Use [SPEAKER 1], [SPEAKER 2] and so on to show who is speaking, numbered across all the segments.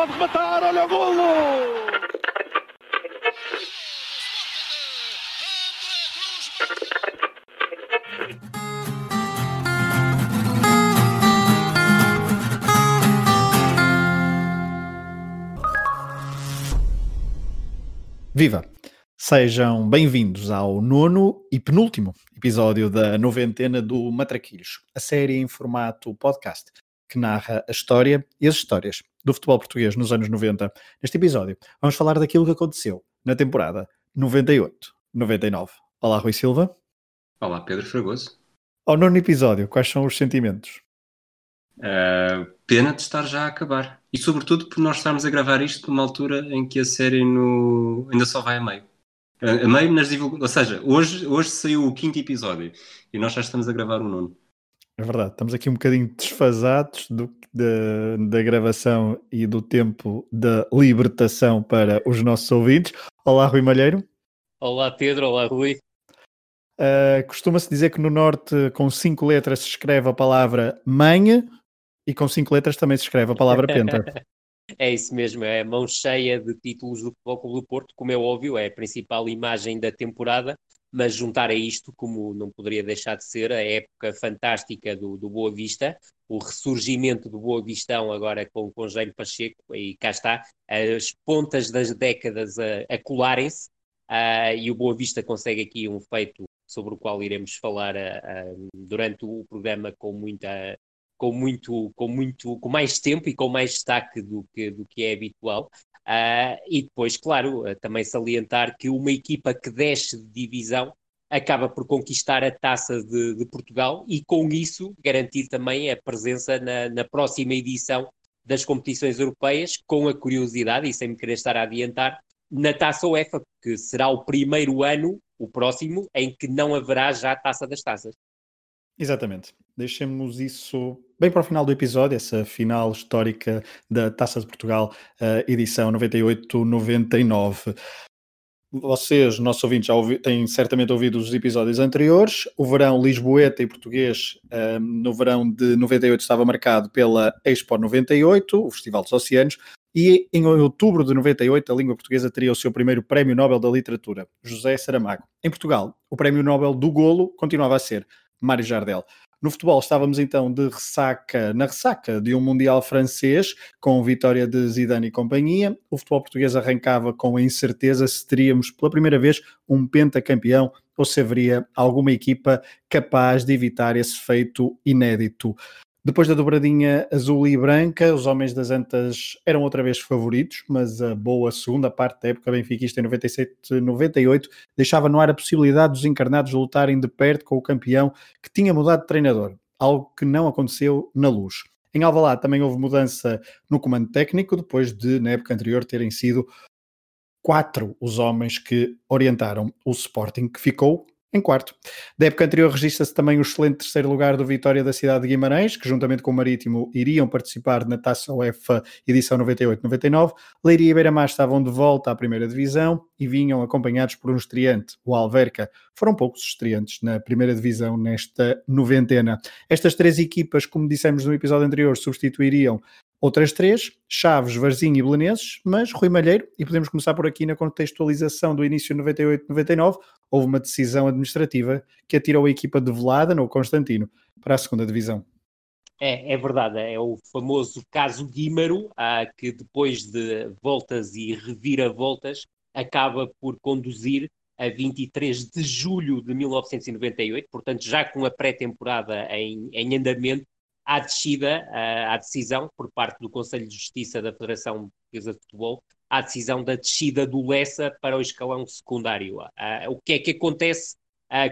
[SPEAKER 1] pode rematar, olha o golo!
[SPEAKER 2] Viva! Sejam bem-vindos ao nono e penúltimo episódio da noventena do Matraquilhos, a série em formato podcast que narra a história e as histórias do futebol português nos anos 90. Neste episódio, vamos falar daquilo que aconteceu na temporada 98-99. Olá, Rui Silva.
[SPEAKER 3] Olá, Pedro Fragoso.
[SPEAKER 2] Ao nono episódio, quais são os sentimentos?
[SPEAKER 3] Uh, pena de estar já a acabar. E sobretudo por nós estarmos a gravar isto numa altura em que a série no... ainda só vai a meio. A meio nas divulgações. Ou seja, hoje, hoje saiu o quinto episódio e nós já estamos a gravar o nono.
[SPEAKER 2] É verdade, estamos aqui um bocadinho desfasados do, da, da gravação e do tempo da libertação para os nossos ouvintes. Olá, Rui Malheiro.
[SPEAKER 4] Olá, Pedro. Olá, Rui.
[SPEAKER 2] Uh, Costuma-se dizer que no Norte, com cinco letras, se escreve a palavra mãe e com cinco letras também se escreve a palavra penta.
[SPEAKER 4] É isso mesmo, é mão cheia de títulos do Futebol Clube do Porto, como é óbvio, é a principal imagem da temporada, mas juntar a isto, como não poderia deixar de ser, a época fantástica do, do Boa Vista, o ressurgimento do Boa Vistão agora com o Conselho Pacheco, e cá está, as pontas das décadas a, a colarem-se, uh, e o Boa Vista consegue aqui um feito sobre o qual iremos falar uh, durante o programa com muita com muito, com muito, com mais tempo e com mais destaque do que, do que é habitual. Uh, e depois, claro, uh, também salientar que uma equipa que desce de divisão acaba por conquistar a taça de, de Portugal e com isso garantir também a presença na, na, próxima edição das competições europeias, com a curiosidade, e sem me querer estar a adiantar, na taça UEFA, que será o primeiro ano, o próximo, em que não haverá já a taça das taças.
[SPEAKER 2] Exatamente. Deixemos isso bem para o final do episódio, essa final histórica da Taça de Portugal, uh, edição 98-99. Vocês, nossos ouvintes, já ouvi, têm certamente ouvido os episódios anteriores. O verão lisboeta e português, uh, no verão de 98, estava marcado pela Expo 98, o Festival dos Oceanos, e em outubro de 98 a língua portuguesa teria o seu primeiro Prémio Nobel da Literatura, José Saramago. Em Portugal, o Prémio Nobel do Golo continuava a ser Mário Jardel. No futebol estávamos então de ressaca, na ressaca de um Mundial francês, com vitória de Zidane e companhia. O futebol português arrancava com a incerteza se teríamos pela primeira vez um pentacampeão ou se haveria alguma equipa capaz de evitar esse feito inédito. Depois da dobradinha azul e branca, os homens das Antas eram outra vez favoritos, mas a boa segunda parte da época benfiquista em 97-98 deixava no ar a possibilidade dos encarnados lutarem de perto com o campeão que tinha mudado de treinador, algo que não aconteceu na luz. Em Alvalade também houve mudança no comando técnico, depois de, na época anterior, terem sido quatro os homens que orientaram o Sporting, que ficou em quarto. Da época anterior registra-se também o excelente terceiro lugar do Vitória da cidade de Guimarães, que juntamente com o Marítimo iriam participar na Taça UEFA edição 98-99. Leiria e Beira-Mar estavam de volta à primeira divisão e vinham acompanhados por um estreante, o Alverca. Foram poucos estreantes na primeira divisão nesta noventena. Estas três equipas, como dissemos no episódio anterior, substituiriam Outras três, Chaves, Varzim e Belenenses, mas Rui Malheiro, e podemos começar por aqui na contextualização do início de 98-99, houve uma decisão administrativa que atirou a equipa de Velada, no Constantino, para a segunda divisão.
[SPEAKER 4] É, é verdade, é o famoso caso Guímaro, ah, que depois de voltas e reviravoltas acaba por conduzir a 23 de julho de 1998, portanto já com a pré-temporada em, em andamento, à descida, à decisão por parte do Conselho de Justiça da Federação Portuguesa de Futebol, à decisão da descida do Lessa para o escalão secundário. O que é que acontece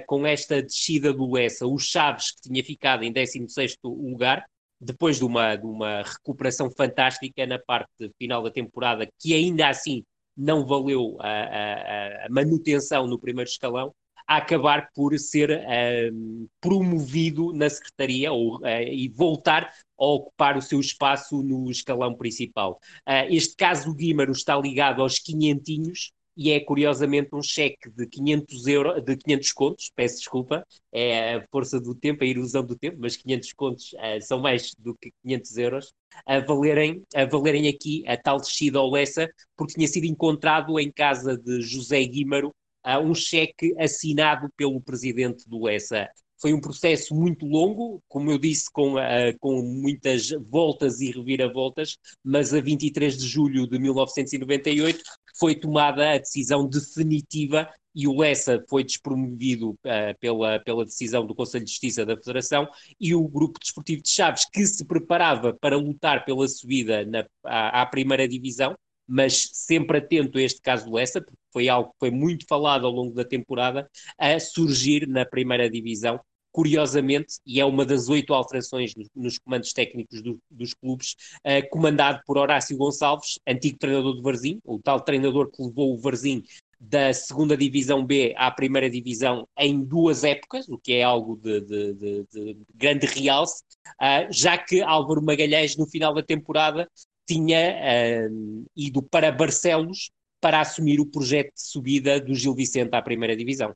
[SPEAKER 4] com esta descida do Lessa? O Chaves, que tinha ficado em 16º lugar, depois de uma, de uma recuperação fantástica na parte final da temporada, que ainda assim não valeu a, a, a manutenção no primeiro escalão, a acabar por ser uh, promovido na secretaria ou, uh, e voltar a ocupar o seu espaço no escalão principal. Uh, este caso do Guímaro está ligado aos quinhentinhos e é curiosamente um cheque de 500 euros, de 500 contos, peço desculpa, é a força do tempo, a ilusão do tempo, mas 500 contos uh, são mais do que 500 euros, a valerem, a valerem aqui a tal descida ao Lessa, porque tinha sido encontrado em casa de José Guímaro uh, um cheque assinado pelo presidente do Lessa. Foi um processo muito longo, como eu disse, com, uh, com muitas voltas e reviravoltas, mas a 23 de julho de 1998 foi tomada a decisão definitiva e o Lessa foi despromovido uh, pela, pela decisão do Conselho de Justiça da Federação e o Grupo Desportivo de Chaves, que se preparava para lutar pela subida na, à, à primeira divisão, mas sempre atento a este caso do Lessa, porque foi algo que foi muito falado ao longo da temporada, a surgir na primeira divisão curiosamente, e é uma das oito alterações nos comandos técnicos do, dos clubes, uh, comandado por Horácio Gonçalves, antigo treinador do Varzim, o tal treinador que levou o Varzim da segunda divisão B à primeira divisão em duas épocas, o que é algo de, de, de, de grande realce, uh, já que Álvaro Magalhães, no final da temporada, tinha uh, ido para Barcelos para assumir o projeto de subida do Gil Vicente à primeira divisão.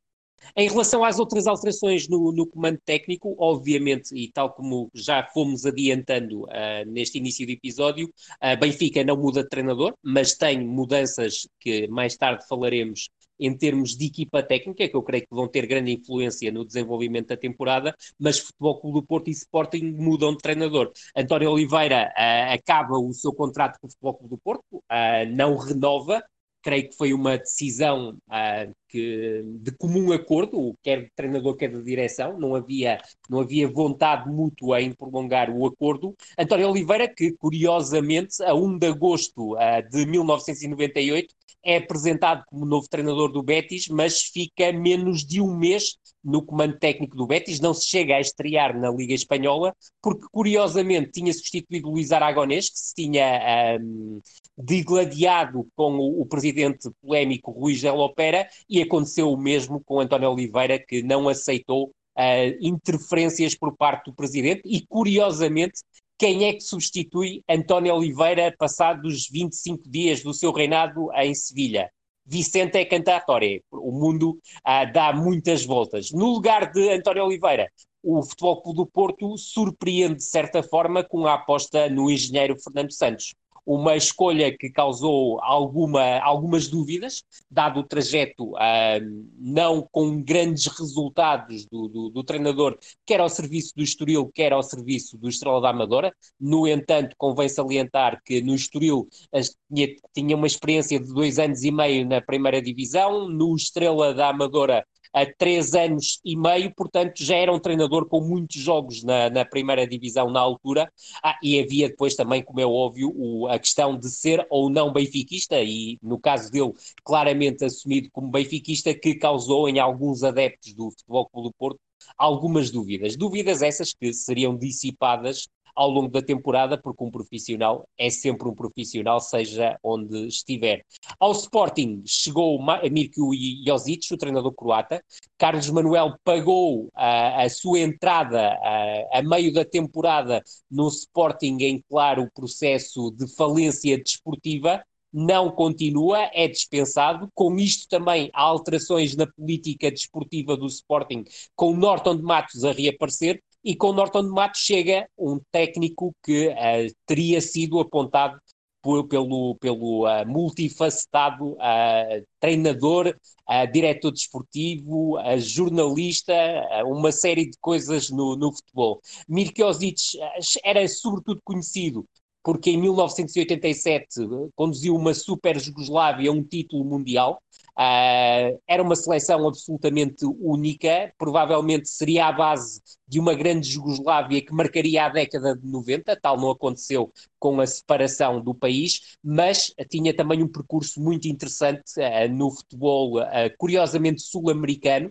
[SPEAKER 4] Em relação às outras alterações no, no, comando técnico, obviamente, e tal como já fomos adiantando uh, neste início do episódio, uh, Benfica não muda de treinador, mas tem mudanças que mais tarde falaremos em termos de equipa técnica, que eu creio que vão ter grande influência no desenvolvimento da temporada, mas Futebol Clube do Porto e Sporting mudam de treinador. António Oliveira uh, acaba o seu contrato com o Futebol Clube do Porto, uh, não renova, creio que foi uma decisão uh, que, de comum acordo, quer de treinador, quer de direção, não havia, não havia vontade mútua em prolongar o acordo. António Oliveira, que curiosamente, a 1 de agosto uh, de 1998, é apresentado como novo treinador do Betis, mas fica menos de um mês no comando técnico do Betis, não se chega a estrear na Liga Espanhola, porque curiosamente tinha substituído Luís Aragonês, que se tinha um, digladiado com o, o, presidente polémico Rui Gelopera, e aconteceu o mesmo com António Oliveira, que não aceitou uh, interferências por parte do presidente, e curiosamente quem é que substitui António Oliveira passados 25 dias do seu reinado em Sevilha? Vicente Cantatore. O mundo ah, dá muitas voltas. No lugar de António Oliveira, o Futebol Clube do Porto surpreende de certa forma com a aposta no engenheiro Fernando Santos uma escolha que causou alguma, algumas dúvidas, dado o trajeto uh, não com grandes resultados do, do, do, treinador, quer ao serviço do Estoril, quer ao serviço do Estrela da Amadora. No entanto, convém salientar que no Estoril tinha, tinha uma experiência de dois anos e meio na primeira divisão, no Estrela da Amadora há três anos e meio, portanto já era um treinador com muitos jogos na, na primeira divisão na altura, ah, e havia depois também, como é óbvio, o, a questão de ser ou não benfiquista, e no caso dele, claramente assumido como benfiquista, que causou em alguns adeptos do Futebol Clube do Porto algumas dúvidas. Dúvidas essas que seriam dissipadas ao longo da temporada, porque um profissional é sempre um profissional, seja onde estiver. Ao Sporting chegou Mirko Josic, o treinador croata. Carlos Manuel pagou a, a sua entrada a, a, meio da temporada no Sporting em claro processo de falência desportiva não continua, é dispensado. Com isto também há alterações na política desportiva do Sporting, com Norton de Matos a reaparecer e com Norton de Matos chega um técnico que uh, teria sido apontado pelo, pelo uh, multifacetado uh, treinador, diretor desportivo, jornalista, uma série de coisas no, no futebol. Mirko era sobretudo conhecido porque em 1987 conduziu uma Super Jugoslávia um título mundial. Uh, era uma seleção absolutamente única, provavelmente seria a base de uma grande Jugoslávia que marcaria a década de 90, tal não aconteceu com a separação do país, mas tinha também um percurso muito interessante uh, no futebol, uh, curiosamente sul-americano,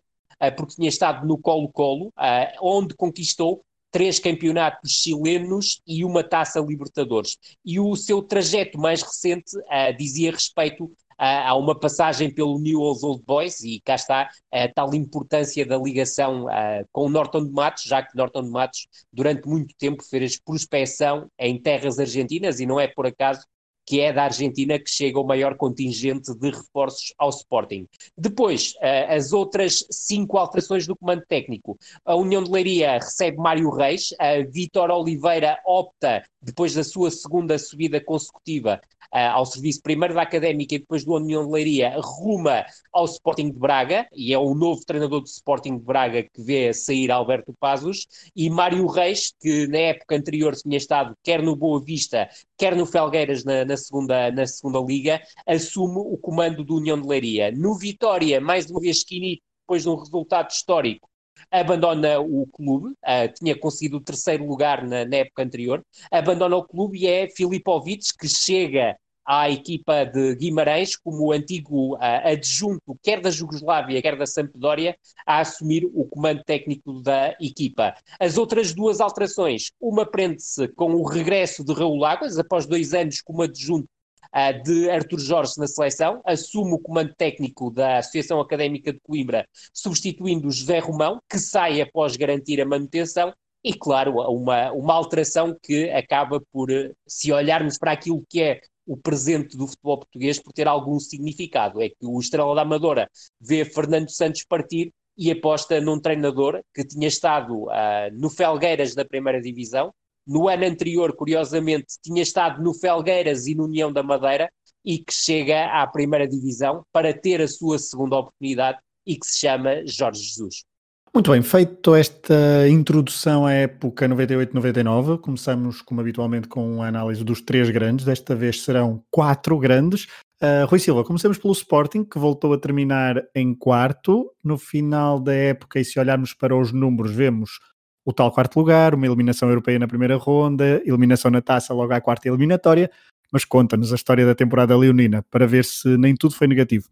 [SPEAKER 4] porque tinha estado no Colo-Colo, onde conquistou três campeonatos chilenos e uma taça Libertadores. E o seu trajeto mais recente uh, dizia respeito uh, a uma passagem pelo New Old Boys, e cá está a tal importância da ligação com o Norton de Matos, já que Norton de Matos durante muito tempo fez prospeção em terras argentinas, e não é por acaso que é da Argentina que chega o maior contingente de reforços ao Sporting. Depois, uh, as outras cinco alterações do comando técnico. A União de Leiria recebe Mário Reis, a Vitor Oliveira opta, depois da sua segunda subida consecutiva, uh, ao serviço primeiro da Académica e depois do União de Leiria, ruma ao Sporting de Braga, e é o novo treinador do Sporting de Braga que vê sair Alberto Pazos, e Mário Reis, que na época anterior tinha estado quer no Boa Vista, quer no Felgueiras na, na, segunda, na segunda Liga, assume o comando do União de Leiria. No Vitória, mais uma vez Skinny, depois de um resultado histórico, abandona o clube, uh, tinha conseguido o terceiro lugar na, na, época anterior, abandona o clube e é Filipovic que chega à equipa de Guimarães como antigo uh, adjunto, quer da Jugoslávia, quer da Sampdoria, a assumir o comando técnico da equipa. As outras duas alterações, uma prende-se com o regresso de Raul Águas, após dois anos como adjunto uh, de Artur Jorge na seleção, assume o comando técnico da Associação Académica de Coimbra, substituindo José Romão, que sai após garantir a manutenção, e, claro, uma, uma alteração que acaba por, se olharmos para aquilo que é o presente do futebol português por ter algum significado. É que o Estrela da Amadora vê Fernando Santos partir e aposta num treinador que tinha estado uh, no Felgueiras da primeira divisão. No ano anterior, curiosamente, tinha estado no Felgueiras e no União da Madeira e que chega à primeira divisão para ter a sua segunda oportunidade e que se chama Jorge Jesus.
[SPEAKER 2] Muito bem, feito esta introdução à época 98-99, começamos, como habitualmente, com a análise dos três grandes. Desta vez serão quatro grandes. Uh, Rui Silva, comecemos pelo Sporting, que voltou a terminar em quarto. No final da época, e se olharmos para os números, vemos o tal quarto lugar, uma eliminação europeia na primeira ronda, eliminação na taça logo à quarta eliminatória. Mas conta-nos a história da temporada leonina, para ver se nem tudo foi negativo.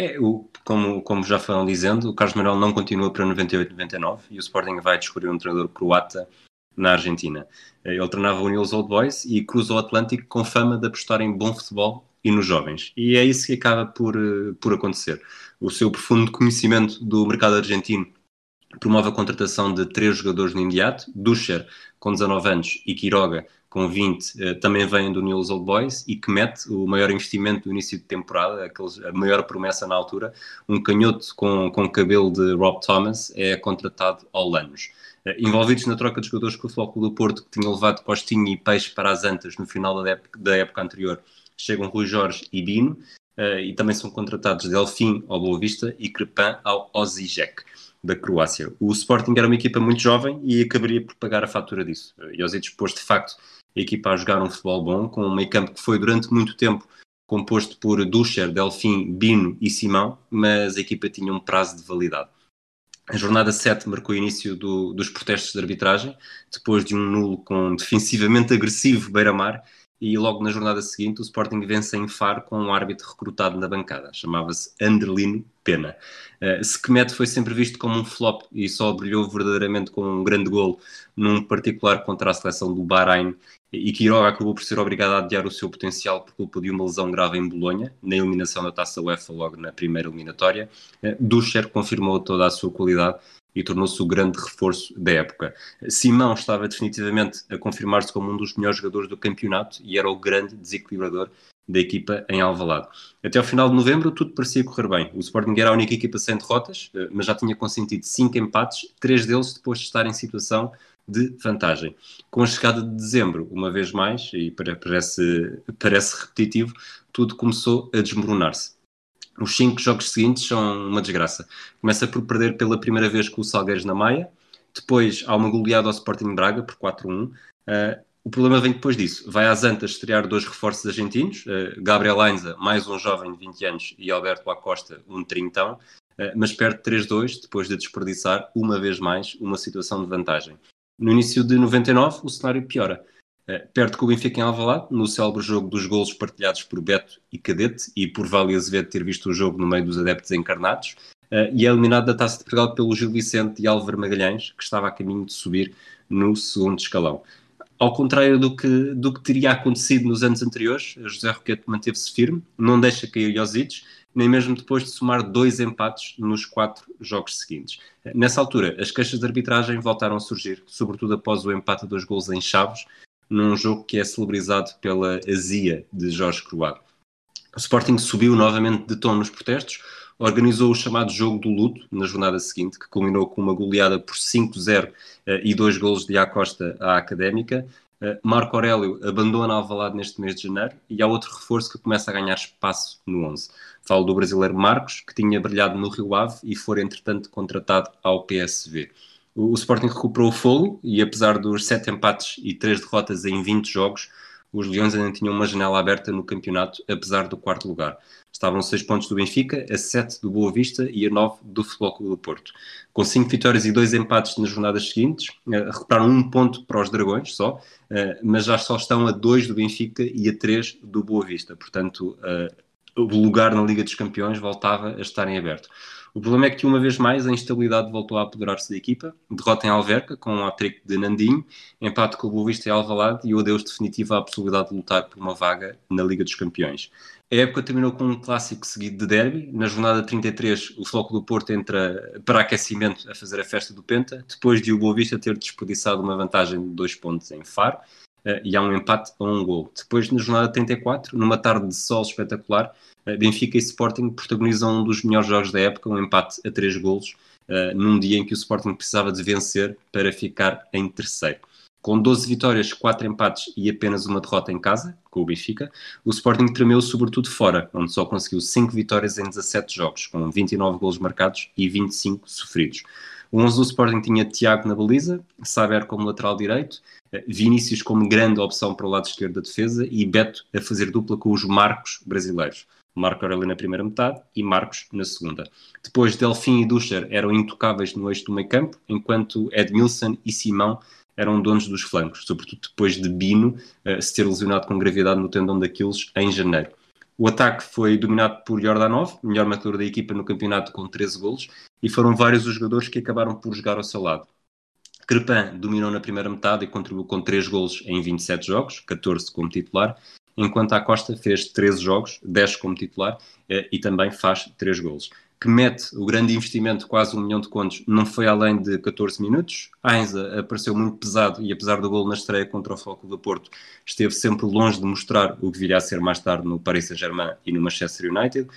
[SPEAKER 3] É, o, como, como já foram dizendo, o Carlos Manuel não continua para 98-99 e o Sporting vai descobrir um treinador croata na Argentina. Eh, ele treinava o Newell's Old Boys e cruza o Atlântico com fama de apostar em bom futebol e nos jovens. E é isso que acaba por, eh, por acontecer. O seu profundo conhecimento do mercado argentino promove a contratação de três jogadores no imediato, Duscher, com 19 anos, e Quiroga, com 20, eh, também vem do Newell's Old Boys e que mete o maior investimento do início de temporada, aqueles, a maior promessa na altura, um canhoto com, com cabelo de Rob Thomas é contratado ao Lanos. Eh, envolvidos na troca de jogadores com o Flóculo do Porto, que tinha levado Costinho e Peixe para as Antas no final da época, da época anterior, chegam Rui Jorge e Bino, uh, e também são contratados Delfim ao Boa Vista e Crepin ao Osijek da Croácia. O Sporting era uma equipa muito jovem e acabaria por pagar a fatura disso. E Osijek pôs de facto a equipa a jogar um futebol bom, com um meio campo que foi durante muito tempo composto por Duscher, Delfim, Bino e Simão, mas a equipa tinha um prazo de validade. A jornada 7 marcou o início do, dos protestos de arbitragem, depois de um nulo com defensivamente agressivo beira-mar e logo na jornada seguinte o Sporting vence em Faro com um árbitro recrutado na bancada, chamava-se Anderlino Pena. Uh, Sequemet foi sempre visto como um flop e só brilhou verdadeiramente com um grande gol num particular contra a seleção do Bahrein e Quiroga acabou por ser obrigado a adiar o seu potencial por culpa de uma lesão grave em Bolonha, na eliminação da Taça UEFA logo na primeira eliminatória. Uh, Duscher confirmou toda a sua qualidade e tornou-se o grande reforço da época. Simão estava definitivamente a confirmar-se como um dos melhores jogadores do campeonato e era o grande desequilibrador da equipa em Alvalade. Até ao final de novembro tudo parecia correr bem. O Sporting era a única equipa sem derrotas, eh, mas já tinha consentido cinco empates, três deles depois de estar em situação de vantagem. Com a chegada de dezembro, uma vez mais, e parece, parece repetitivo, tudo começou a desmoronar-se. Os cinco jogos seguintes são uma desgraça. Começa por perder pela primeira vez com o Salgueiros na Maia, depois há uma goleada ao Sporting Braga por 4-1. Uh, o problema vem depois disso. Vai às Antas estrear dois reforços argentinos, uh, Gabriel Ainza, mais um jovem de 20 anos, e Alberto Acosta, um trintão, uh, mas perde 3-2 depois de desperdiçar, uma vez mais, uma situação de vantagem. No início de 99, o cenário piora. Eh, perto com o Benfica em Alvalade, no célebre jogo dos golos partilhados por Beto e Cadete e por Vale Azevedo ter visto o jogo no meio dos adeptos encarnados, uh, e é eliminado da Taça de Portugal pelo Gil Vicente e Álvaro Magalhães, que estava a caminho de subir no segundo escalão. Ao contrário do que, do que teria acontecido nos anos anteriores, José Roquete manteve-se firme, não deixa cair Iosides, nem mesmo depois de somar dois empates nos quatro jogos seguintes. Nessa altura, as queixas de arbitragem voltaram a surgir, sobretudo após o empate a dois gols em Chaves, num jogo que é celebrizado pela azia de Jorge Croado. O Sporting subiu novamente de tom nos protestos, organizou o chamado Jogo do Luto na jornada seguinte, que culminou com uma goleada por 5-0 eh, e dois golos de Acosta à Académica. Eh, Marco Aurélio abandona Alvalade neste mês de janeiro e há outro reforço que começa a ganhar espaço no 11. Falo do brasileiro Marcos, que tinha brilhado no Rio Ave e foi entretanto contratado ao PSV. O, Sporting recuperou o fogo e apesar dos sete empates e três derrotas em 20 jogos, os Leões ainda tinham uma janela aberta no campeonato, apesar do quarto lugar. Estavam seis pontos do Benfica, a sete do Boa Vista e a nove do Futebol Clube do Porto. Com cinco vitórias e dois empates nas jornadas seguintes, eh, recuperaram um ponto para os Dragões só, eh, mas já só estão a dois do Benfica e a três do Boa Vista. Portanto, eh, o lugar na Liga dos Campeões voltava a estar em aberto. O problema é que, uma vez mais, a instabilidade voltou a apoderar-se da equipa. Derrota em Alverca, com um hat-trick de Nandinho, empate com o Boa Vista e Alvalade e o adeus definitivo à possibilidade de lutar por uma vaga na Liga dos Campeões. A época terminou com um clássico seguido de derby. Na jornada 33, o Floco do Porto entra para aquecimento a fazer a festa do Penta, depois de o Boa Vista ter desperdiçado uma vantagem de dois pontos em Faro, uh, e há um empate a um gol. Depois, na jornada 34, numa tarde de sol espetacular, Benfica e Sporting protagonizam um dos melhores jogos da época, um empate a três golos, uh, num dia em que o Sporting precisava de vencer para ficar em terceiro. Com 12 vitórias, 4 empates e apenas uma derrota em casa, com o Benfica, o Sporting tremeu sobretudo fora, onde só conseguiu 5 vitórias em 17 jogos, com 29 golos marcados e 25 sofridos. O 11 do Sporting tinha Tiago na baliza, Saber como lateral direito, eh, Vinícius como grande opção para o lado esquerdo da defesa e Beto a fazer dupla com os Marcos brasileiros. Marco Aurélio na primeira metade e Marcos na segunda. Depois, Delfim e Ducher eram intocáveis no eixo do meio campo, enquanto Edmilson e Simão eram donos dos flancos, sobretudo depois de Bino uh, se ter lesionado com gravidade no tendão daqueles em janeiro. O ataque foi dominado por Jordanov, melhor matador da equipa no campeonato com 13 golos, e foram vários os jogadores que acabaram por jogar ao seu lado. Crepin dominou na primeira metade e contribuiu com 3 golos em 27 jogos, 14 como titular, enquanto a Costa fez 13 jogos, 10 como titular, eh, e também faz 3 golos que mete o grande investimento, quase um milhão de contos, não foi além de 14 minutos. Ainza apareceu muito pesado e, apesar do gol na estreia contra o Foco do Porto, esteve sempre longe de mostrar o que viria a ser mais tarde no Paris Saint-Germain e no Manchester United.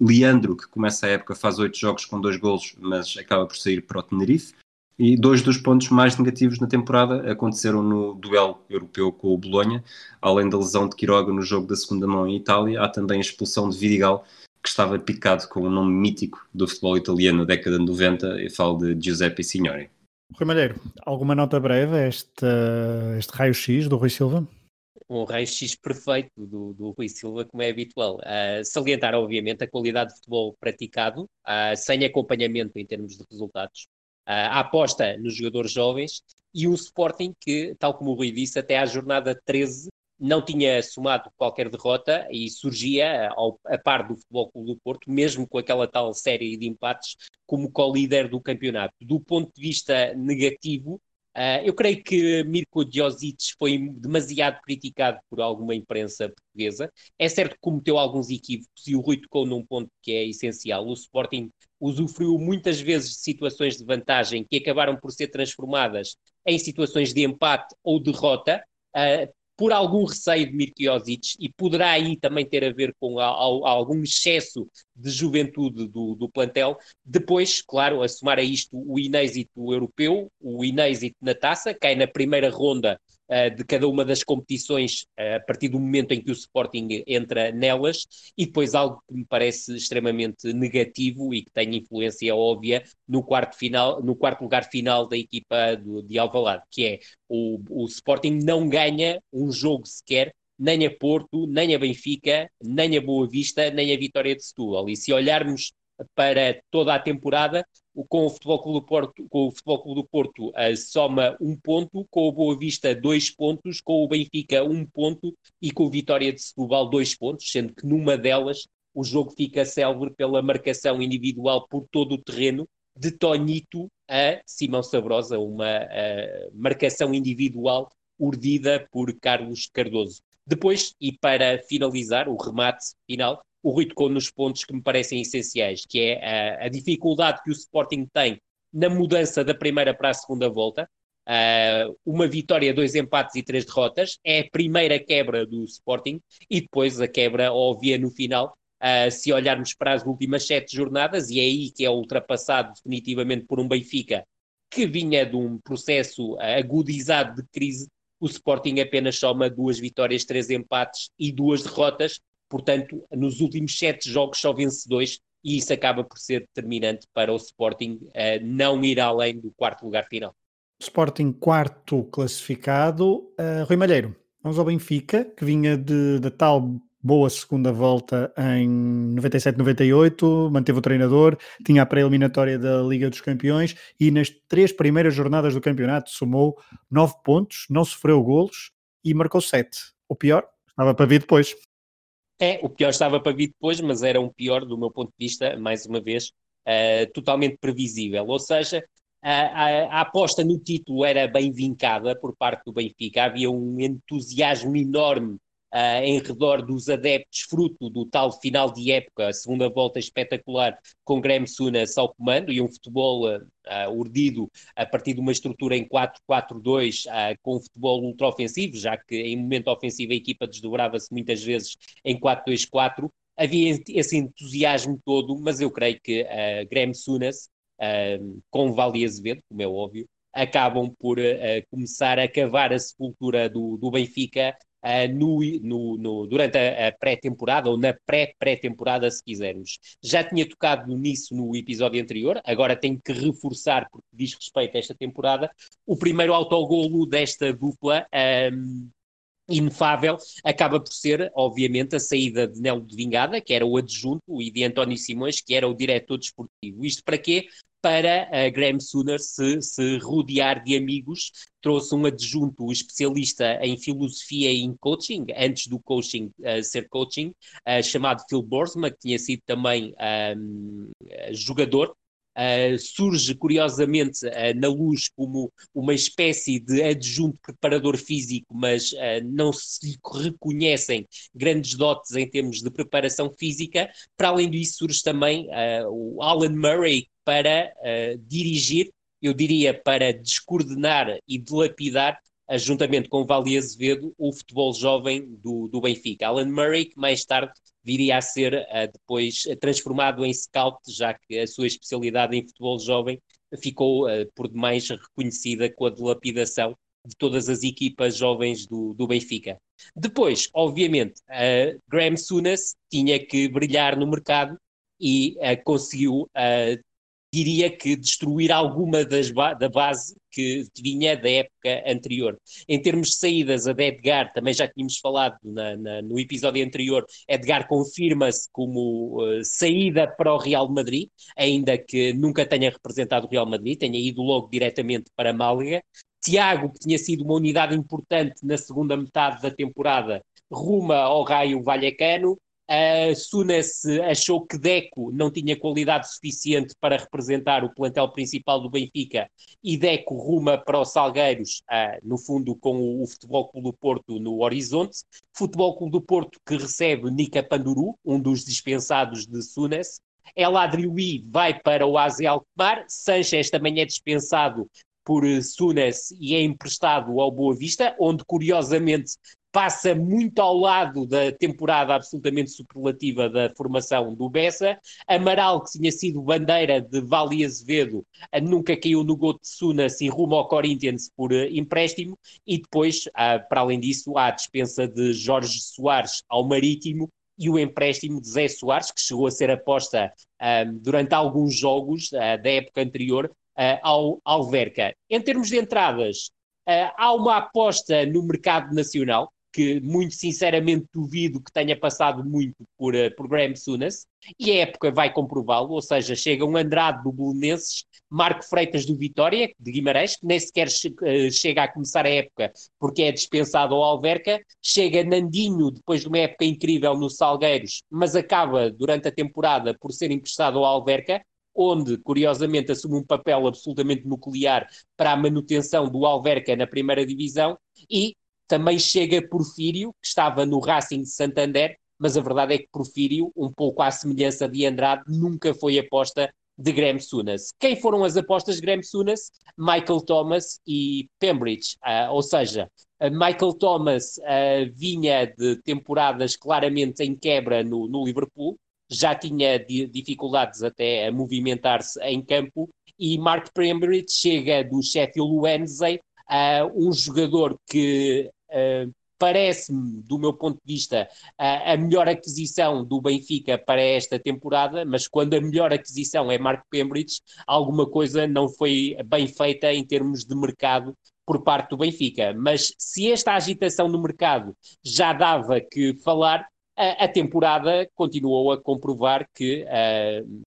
[SPEAKER 3] Leandro, que começa a época, faz oito jogos com dois golos, mas acaba por sair para o Tenerife. E dois dos pontos mais negativos na temporada aconteceram no duelo europeu com o Bolonha. Além da lesão de Quiroga no jogo da segunda mão em Itália, há também a expulsão de Vidigal, que estava picado com o nome mítico do futebol italiano na década de 90, eu falo de Giuseppe Signori.
[SPEAKER 2] Rui Malheiro, alguma nota breve a este, este raio-x do Rui Silva?
[SPEAKER 4] Um raio-x perfeito do, do Rui Silva, como é habitual. Uh, salientar, obviamente, a qualidade de futebol praticado, uh, sem acompanhamento em termos de resultados, a aposta nos jogadores jovens e um Sporting que, tal como o Rui disse, até à jornada 13 não tinha somado qualquer derrota e surgia ao, a par do Futebol Clube do Porto, mesmo com aquela tal série de empates, como co-líder do campeonato. Do ponto de vista negativo, Uh, eu creio que Mirko Djosic foi demasiado criticado por alguma imprensa portuguesa. É certo que cometeu alguns equívocos e o Rui tocou num ponto que é essencial. O Sporting usufruiu muitas vezes de situações de vantagem que acabaram por ser transformadas em situações de empate ou derrota, uh, por algum receio de Mirkiosic e poderá aí também ter a ver com a, a, algum excesso de juventude do, do, plantel. Depois, claro, a somar a isto o inêxito europeu, o inêxito na taça, cai na primeira ronda uh, de cada uma das competições uh, a partir do momento em que o Sporting entra nelas, e depois algo que me parece extremamente negativo e que tem influência óbvia no quarto, final, no quarto lugar final da equipa do, de Alvalade, que é o, o Sporting não ganha um jogo sequer nem a Porto, nem a Benfica, nem a Boa Vista, nem a Vitória de Setúbal. E se olharmos para toda a temporada, com o Futebol Clube do Porto, com o Futebol Clube do Porto uh, soma um ponto, com o Boa Vista dois pontos, com o Benfica um ponto e com o Vitória de Setúbal dois pontos, sendo que numa delas o jogo fica célebre pela marcação individual por todo o terreno de Tonito a Simão Sabrosa, uma uh, marcação individual urdida por Carlos Cardoso. Depois, e para finalizar, o remate final, o Rui tocou nos pontos que me parecem essenciais, que é a, a dificuldade que o Sporting tem na mudança da primeira para a segunda volta. uh, uma vitória, dois empates e três derrotas. É a primeira quebra do Sporting e depois a quebra óbvia no final. Uh, se olharmos para as últimas sete jornadas, e é aí que é ultrapassado definitivamente por um Benfica que vinha de um processo agudizado de crise, o Sporting apenas soma duas vitórias, três empates e duas derrotas. Portanto, nos últimos sete jogos só vence dois e isso acaba por ser determinante para o Sporting uh, não ir além do quarto lugar final.
[SPEAKER 2] Sporting quarto classificado. Uh, Rui Malheiro, vamos ao Benfica, que vinha de, de tal boa segunda volta em 97-98, manteve o treinador, tinha a pré-eliminatória da Liga dos Campeões e nas três primeiras jornadas do campeonato somou nove pontos, não sofreu golos e marcou sete. O pior estava para vir depois.
[SPEAKER 4] É, o pior estava para vir depois, mas era um pior do meu ponto de vista, mais uma vez, uh, totalmente previsível. Ou seja, a, a, a, aposta no título era bem vincada por parte do Benfica, havia um entusiasmo enorme uh, em redor dos adeptos, fruto do tal final de época, a segunda volta espetacular com Graham Sunas ao comando e um futebol uh, urdido a partir de uma estrutura em 4-4-2 uh, com um futebol ultraofensivo, já que em momento ofensivo a equipa desdobrava-se muitas vezes em 4-2-4. Havia esse entusiasmo todo, mas eu creio que uh, Graham Sunas, uh, com Vali Azevedo, como é óbvio, acabam por uh, começar a cavar a sepultura do, do Benfica Uh, no, no, no, durante a, a pré-temporada, ou na pré-pré-temporada, se quisermos. Já tinha tocado nisso no episódio anterior, agora tenho que reforçar, porque diz respeito a esta temporada, o primeiro autogolo desta dupla. Um, inefável, acaba por ser, obviamente, a saída de Nelo de Vingada, que era o adjunto, e de António Simões, que era o diretor desportivo. Isto para quê? Para a Graham Sooner se, se rodear de amigos. Trouxe um adjunto especialista em filosofia e em coaching, antes do coaching uh, ser coaching, uh, chamado Phil Borsma, que tinha sido também um, jogador Uh, surge curiosamente uh, na luz como uma espécie de adjunto preparador físico, mas uh, não se reconhecem grandes dotes em termos de preparação física. Para além disso, surge também o Alan Murray, para dirigir, eu diria para descoordenar e dilapidar, juntamente com Vali Azevedo, o futebol jovem do, do Benfica. Alan Murray, que mais tarde viria a ser uh, depois transformado em scout, já que a sua especialidade em futebol jovem ficou por demais reconhecida com a dilapidação de todas as equipas jovens do, do Benfica. Depois, obviamente, uh, Graham Sunas tinha que brilhar no mercado e uh, conseguiu uh, diria que destruir alguma ba da base que vinha da época anterior. Em termos de saídas, a de Edgar, também já tínhamos falado na, na, no episódio anterior, Edgar confirma-se como uh, saída para o Real Madrid, ainda que nunca tenha representado o Real Madrid, tenha ido logo diretamente para Málaga. Tiago, que tinha sido uma unidade importante na segunda metade da temporada, ruma ao Raio Vallecano, Uh, Sunas achou que Deco não tinha qualidade suficiente para representar o plantel principal do Benfica e Deco ruma para os Salgueiros, uh, no fundo com o, o, Futebol Clube do Porto no horizonte. Futebol Clube do Porto que recebe Nika Panduru, um dos dispensados de Sunas. El Adrioui vai para o AZ Alkmaar, Sanchez também é dispensado por Sunas e é emprestado ao Boa Vista, onde curiosamente passa muito ao lado da temporada absolutamente superlativa da formação do Bessa. Amaral, que tinha sido bandeira de Vali Azevedo, nunca caiu no Sunas e rumo ao Corinthians por eh, empréstimo. E depois, para além disso, há a dispensa de Jorge Soares ao Marítimo e o empréstimo de Zé Soares, que chegou a ser aposta ah, durante alguns jogos ah, da época anterior ao Alverca. Em termos de entradas, há uma aposta no mercado nacional, que muito sinceramente duvido que tenha passado muito por, uh, por Graham Sunas, e a época vai comprová-lo, ou seja, chega um Andrade do Belenenses, Marco Freitas do Vitória, de Guimarães, que nem sequer uh, chega a começar a época porque é dispensado ao Alverca, chega Nandinho depois de uma época incrível nos Salgueiros, mas acaba durante a temporada por ser emprestado ao Alverca, onde, curiosamente, assume um papel absolutamente nuclear para a manutenção do Alverca na primeira divisão, e também chega Porfírio, que estava no Racing de Santander, mas a verdade é que Porfírio, um pouco à semelhança de Andrade, nunca foi aposta de Graham Sunas. Quem foram as apostas de Graham Sunas? Michael Thomas e Pembridge, uh, ou seja, Michael Thomas uh, vinha de temporadas claramente em quebra no, no Liverpool, já tinha di dificuldades até a movimentar-se em campo, e Mark Pembridge chega do Sheffield Wednesday, uh, um jogador que uh, parece-me, do meu ponto de vista, a, a melhor aquisição do Benfica para esta temporada, mas quando a melhor aquisição é Mark Pembridge, alguma coisa não foi bem feita em termos de mercado por parte do Benfica. Mas se esta agitação no mercado já dava que falar, a, a temporada continuou a comprovar que uh,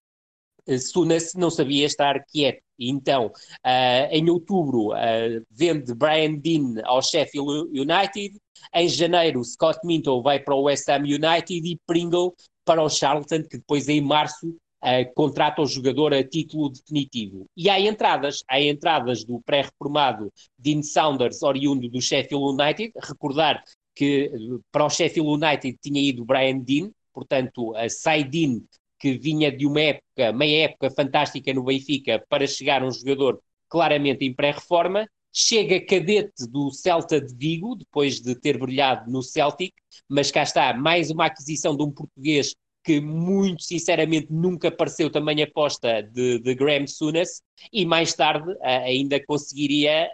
[SPEAKER 4] Sunas não sabia estar quieto. Então, uh, em outubro, uh, vende Brian Dean ao Sheffield United. Em janeiro, Scott Minto vai para o West Ham United e Pringle para o Charlton, que depois em março uh, contrata o jogador a título definitivo. E há entradas, há entradas do pré-reformado Dean Saunders, oriundo do Sheffield United. Recordar que para o Sheffield United tinha ido Brian Dean, portanto, a Saidin que vinha de uma época, meia época fantástica no Benfica, para chegar um jogador claramente em pré-reforma, chega cadete do Celta de Vigo, depois de ter brilhado no Celtic, mas cá está, mais uma aquisição de um português que muito sinceramente nunca pareceu também aposta de, de Graham Sunas, e mais tarde ainda conseguiria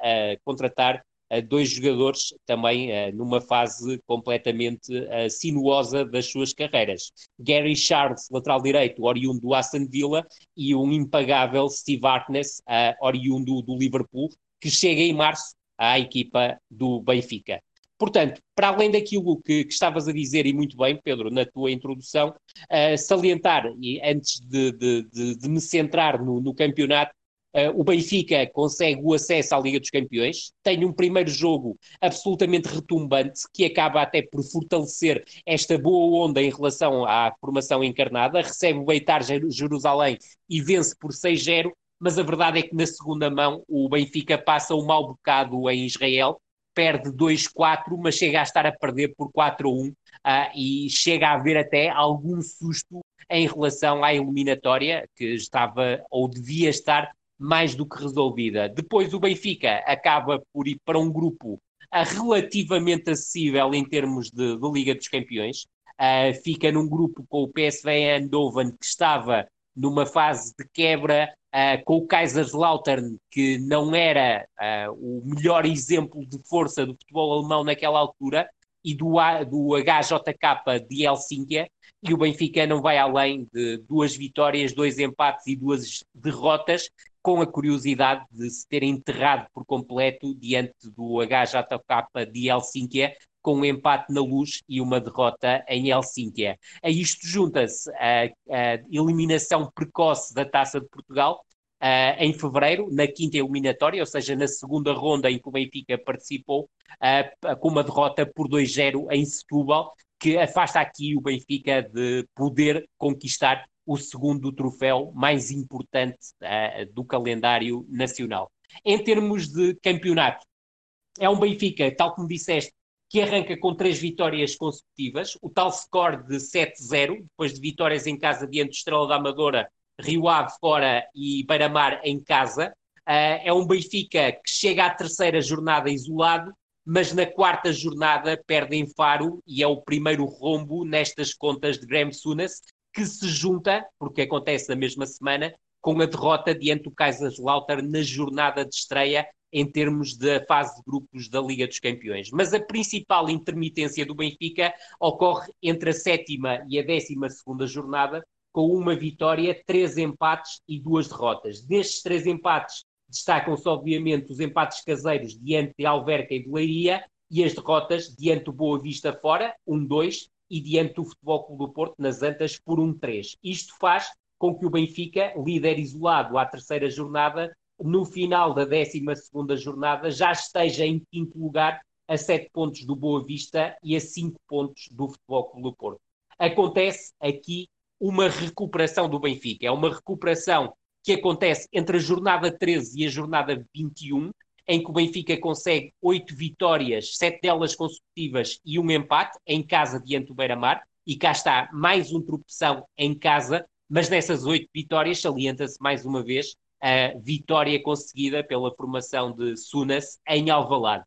[SPEAKER 4] contratar dois jogadores também uh, numa fase completamente uh, sinuosa das suas carreiras. Gary Charles, lateral direito, oriundo do Aston Villa, e um impagável Steve Harkness, uh, oriundo do Liverpool, que chega em março à equipa do Benfica. Portanto, para além daquilo que, que, estavas a dizer, e muito bem, Pedro, na tua introdução, uh, salientar, e antes de, de, de, de me centrar no, no campeonato, Uh, o Benfica consegue o acesso à Liga dos Campeões, tem um primeiro jogo absolutamente retumbante, que acaba até por fortalecer esta boa onda em relação à formação encarnada, recebe o Beitar Jerusalém e vence por 6-0, mas a verdade é que na segunda mão o Benfica passa um mau bocado em Israel, perde 2-4, mas chega a estar a perder por 4-1 uh, ah, e chega a haver até algum susto em relação à eliminatória, que estava ou devia estar mais do que resolvida. Depois o Benfica acaba por ir para um grupo uh, relativamente acessível em termos de, de Liga dos Campeões. Uh, fica num grupo com o PSV Eindhoven, que estava numa fase de quebra, uh, com o Kaiserslautern, que não era o melhor exemplo de força do futebol alemão naquela altura, e do, do HJK de Helsínquia, e o Benfica não vai além de duas vitórias, dois empates e duas derrotas, com a curiosidade de se ter enterrado por completo diante do HJK de Helsínquia, com um empate na luz e uma derrota em Helsínquia. A isto junta-se a, a, eliminação precoce da Taça de Portugal, em fevereiro, na quinta eliminatória, ou seja, na segunda ronda em que o Benfica participou, com uma derrota por 2-0 em Setúbal, que afasta aqui o Benfica de poder conquistar o segundo troféu mais importante uh, do calendário nacional. Em termos de campeonato, é um Benfica, tal como disseste, que arranca com três vitórias consecutivas, o tal score de 7-0, depois de vitórias em casa diante do Estrela da Amadora, Rio Ave fora e Beira-Mar em casa. Uh, é um Benfica que chega à terceira jornada isolado, mas na quarta jornada perde em Faro e é o primeiro rombo nestas contas de Graham Sunas, que se junta, porque acontece na mesma semana, com a derrota diante do Kaiserslautern na jornada de estreia em termos da fase de grupos da Liga dos Campeões. Mas a principal intermitência do Benfica ocorre entre a sétima e a décima segunda jornada, com uma vitória, três empates e duas derrotas. Destes três empates, destacam-se obviamente os empates caseiros diante de Alverca e de Leiria e as derrotas diante do Boa Vista fora, 1-2, e diante do Futebol Clube do Porto nas Antas por 1-3. Isto faz com que o Benfica, líder isolado à terceira jornada, no final da 12 jornada, já esteja em quinto lugar, a 7 pontos do Boa Vista e a 5 pontos do Futebol Clube do Porto. Acontece aqui uma recuperação do Benfica. É uma recuperação que acontece entre a jornada 13 e a jornada 21, em que o Benfica consegue oito vitórias, sete delas consecutivas e um empate em casa diante do Beira-Mar, e cá está mais um tropeção em casa mas nessas oito vitórias salienta-se mais uma vez a vitória conseguida pela formação de Sunas em Alvalade.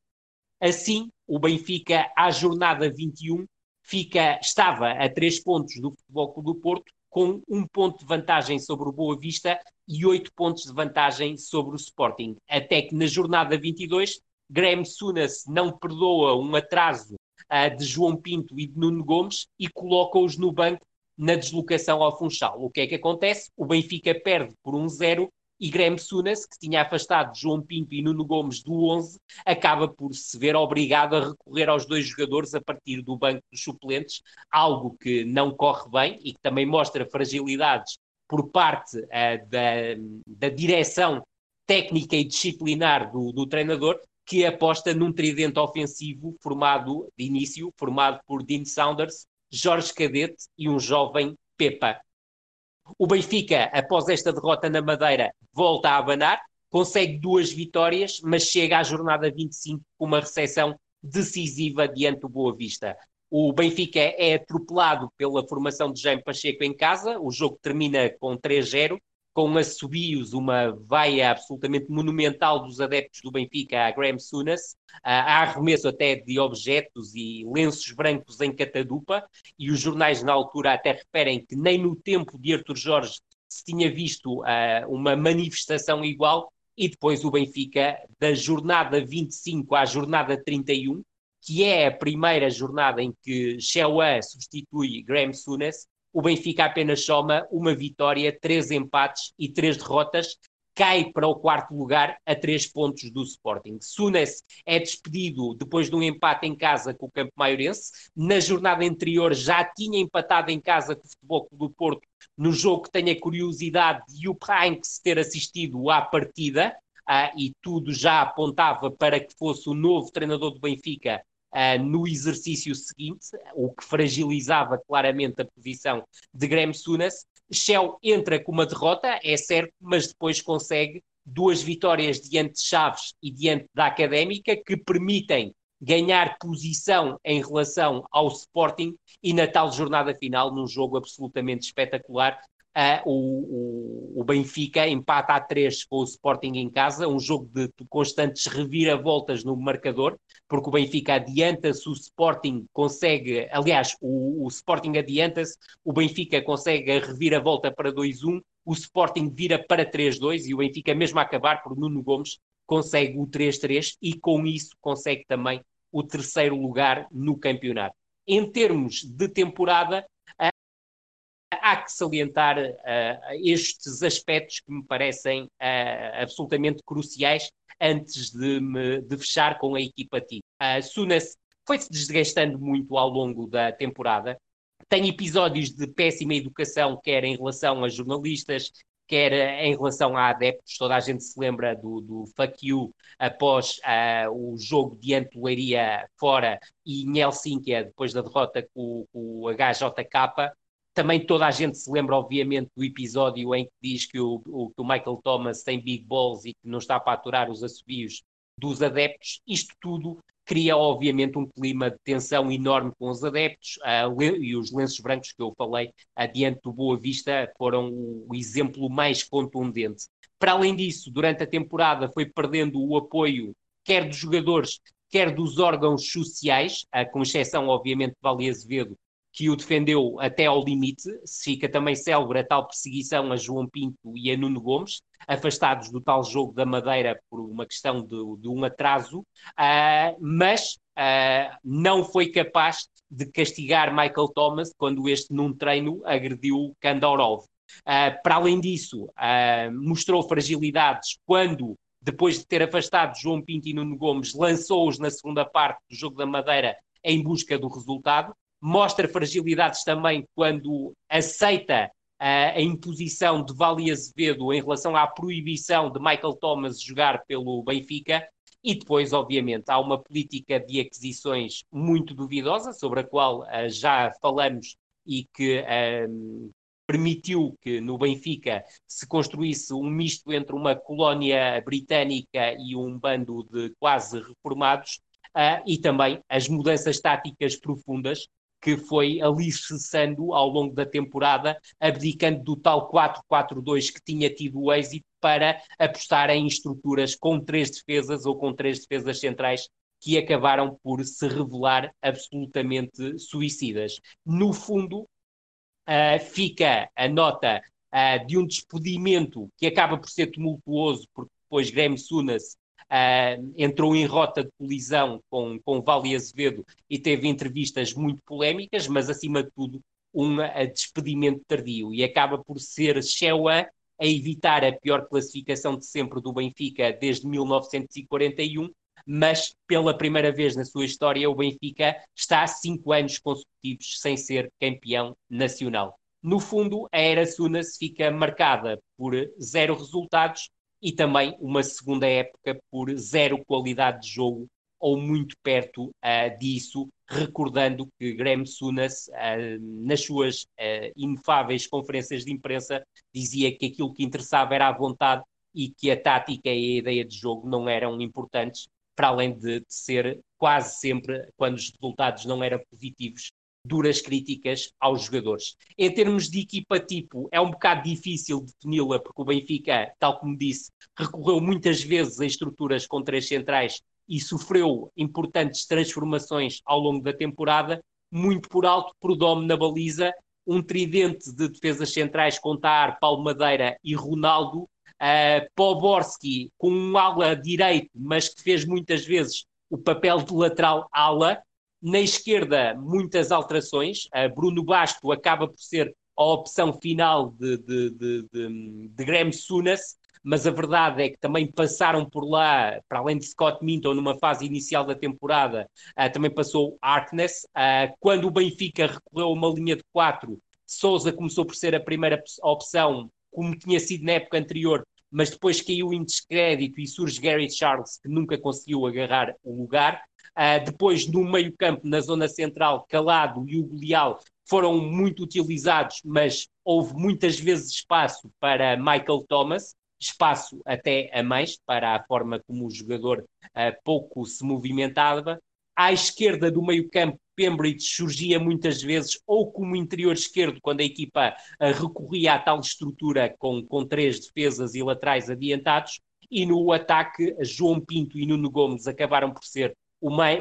[SPEAKER 4] Assim, o Benfica, à jornada 21, fica, estava a três pontos do Futebol Clube do Porto, com um ponto de vantagem sobre o Boa Vista e oito pontos de vantagem sobre o Sporting. Até que na jornada 22, Graham Sunas não perdoa um atraso uh, de João Pinto e de Nuno Gomes e coloca-os no banco na deslocação ao Funchal. O que é que acontece? O Benfica perde por um zero e Graham Sunas, que tinha afastado João Pinto e Nuno Gomes do 11, acaba por se ver obrigado a recorrer aos dois jogadores a partir do banco dos suplentes, algo que não corre bem e que também mostra fragilidades por parte uh, da, da direção técnica e disciplinar do, do treinador, que aposta num tridente ofensivo formado de início, formado por Dean Saunders, Jorge Cadete e um jovem Pepa. O Benfica, após esta derrota na Madeira, volta a abanar, consegue duas vitórias, mas chega à jornada 25 com uma recepção decisiva diante do Boa Vista. O Benfica é atropelado pela formação de Jaime Pacheco em casa, o jogo termina com 3-0, com assobios, uma vaia absolutamente monumental dos adeptos do Benfica a Graham Sunas, há arremesso até de objetos e lenços brancos em catadupa, e os jornais na altura até referem que nem no tempo de Artur Jorge se tinha visto uh, uma manifestação igual, e depois o Benfica, da jornada 25 à jornada 31, que é a primeira jornada em que Shewa substitui Graham Sunas, o Benfica apenas soma uma vitória, três empates e três derrotas, cai para o quarto lugar a três pontos do Sporting. Sunes é despedido depois de um empate em casa com o Campo Maiorense. Na jornada anterior já tinha empatado em casa com o Futebol Clube do Porto, no jogo que tem a curiosidade de o Heinz ter assistido à partida, ah, e tudo já apontava para que fosse o novo treinador do Benfica uh, no exercício seguinte, o que fragilizava claramente a posição de Graham Sunas. Shell entra com uma derrota, é certo, mas depois consegue duas vitórias diante de Chaves e diante da Académica que permitem ganhar posição em relação ao Sporting e na tal jornada final, num jogo absolutamente espetacular, Uh, o, o, Benfica empata a 3 com o Sporting em casa, um jogo de, constantes reviravoltas no marcador, porque o Benfica adianta-se, o Sporting consegue, aliás, o, o Sporting adianta-se, o Benfica consegue a reviravolta para 2-1, o Sporting vira para 3-2 e o Benfica, mesmo a acabar por Nuno Gomes, consegue o 3-3 e com isso consegue também o terceiro lugar no campeonato. Em termos de temporada, que salientar uh, estes aspectos que me parecem uh, absolutamente cruciais antes de, me, de fechar com a equipa tipo. Uh, Sunas foi-se desgastando muito ao longo da temporada. Tem episódios de péssima educação, quer em relação a jornalistas, quer em relação a adeptos. Toda a gente se lembra do, do fuck you após uh, o jogo diante do fora e em Helsínquia, depois da derrota com, com o HJK. Também toda a gente se lembra, obviamente, do episódio em que diz que o, o, que o Michael Thomas tem big balls e que não está para aturar os assobios dos adeptos. Isto tudo cria, obviamente, um clima de tensão enorme com os adeptos uh, e os lenços brancos que eu falei adiante do Boa Vista foram o, exemplo mais contundente. Para além disso, durante a temporada foi perdendo o apoio quer dos jogadores, quer dos órgãos sociais, uh, com exceção, obviamente, de Vale Azevedo, que o defendeu até ao limite. Fica também célebre a tal perseguição a João Pinto e a Nuno Gomes, afastados do tal jogo da Madeira por uma questão de, de um atraso, uh, mas uh, não foi capaz de castigar Michael Thomas quando este, num treino, agrediu Kandorov. Uh, para além disso, mostrou fragilidades quando depois de ter afastado João Pinto e Nuno Gomes, lançou-os na segunda parte do jogo da Madeira em busca do resultado mostra fragilidades também quando aceita uh, a imposição de Vale Azevedo em relação à proibição de Michael Thomas jogar pelo Benfica. E depois, obviamente, há uma política de aquisições muito duvidosa, sobre a qual uh, já falamos e que uh, permitiu que no Benfica se construísse um misto entre uma colónia britânica e um bando de quase reformados, uh, e também as mudanças táticas profundas que foi alicerçando ao longo da temporada, abdicando do tal 4-4-2 que tinha tido êxito para apostar em estruturas com três defesas ou com três defesas centrais que acabaram por se revelar absolutamente suicidas. No fundo, uh, fica a nota uh, de um despedimento que acaba por ser tumultuoso, porque depois Graham Sunas Uh, entrou em rota de colisão com, com Vale Azevedo e teve entrevistas muito polémicas, mas acima de tudo um despedimento tardio e acaba por ser Shewa a evitar a pior classificação de sempre do Benfica desde 1941, mas pela primeira vez na sua história o Benfica está há cinco anos consecutivos sem ser campeão nacional. No fundo, a era Sunas fica marcada por zero resultados e também uma segunda época por zero qualidade de jogo ou muito perto uh, disso, recordando que Graham Sunas, uh, nas suas uh, inefáveis conferências de imprensa, dizia que aquilo que interessava era a vontade e que a tática e a ideia de jogo não eram importantes, para além de, de ser quase sempre, quando os resultados não eram positivos, duras críticas aos jogadores. Em termos de equipa tipo, é um bocado difícil defini-la, porque o Benfica, tal como disse, recorreu muitas vezes a estruturas com três centrais e sofreu importantes transformações ao longo da temporada, muito por alto, por Dome na baliza, um tridente de defesas centrais com Tar, Paulo Madeira e Ronaldo, uh, Poborski com um ala direito, mas que fez muitas vezes o papel de lateral ala, na esquerda, muitas alterações. Bruno Basto acaba por ser a opção final de, de, de, de, de Graham Sunas, mas a verdade é que também passaram por lá, para além de Scott Minton, numa fase inicial da temporada, uh, também passou Arkness. Uh, quando o Benfica recorreu a uma linha de quatro, Souza começou por ser a primeira opção, como tinha sido na época anterior, mas depois caiu em descrédito e surge Gary Charles, que nunca conseguiu agarrar o lugar. Uh, depois, no meio-campo, na zona central, Calado e Hugo Leal foram muito utilizados, mas houve muitas vezes espaço para Michael Thomas, espaço até a mais para a forma como o jogador uh, pouco se movimentava. À esquerda do meio-campo, Pembridge surgia muitas vezes ou como interior esquerdo, quando a equipa uh, recorria à tal estrutura com, com três defesas e laterais adiantados, e no ataque, João Pinto e Nuno Gomes acabaram por ser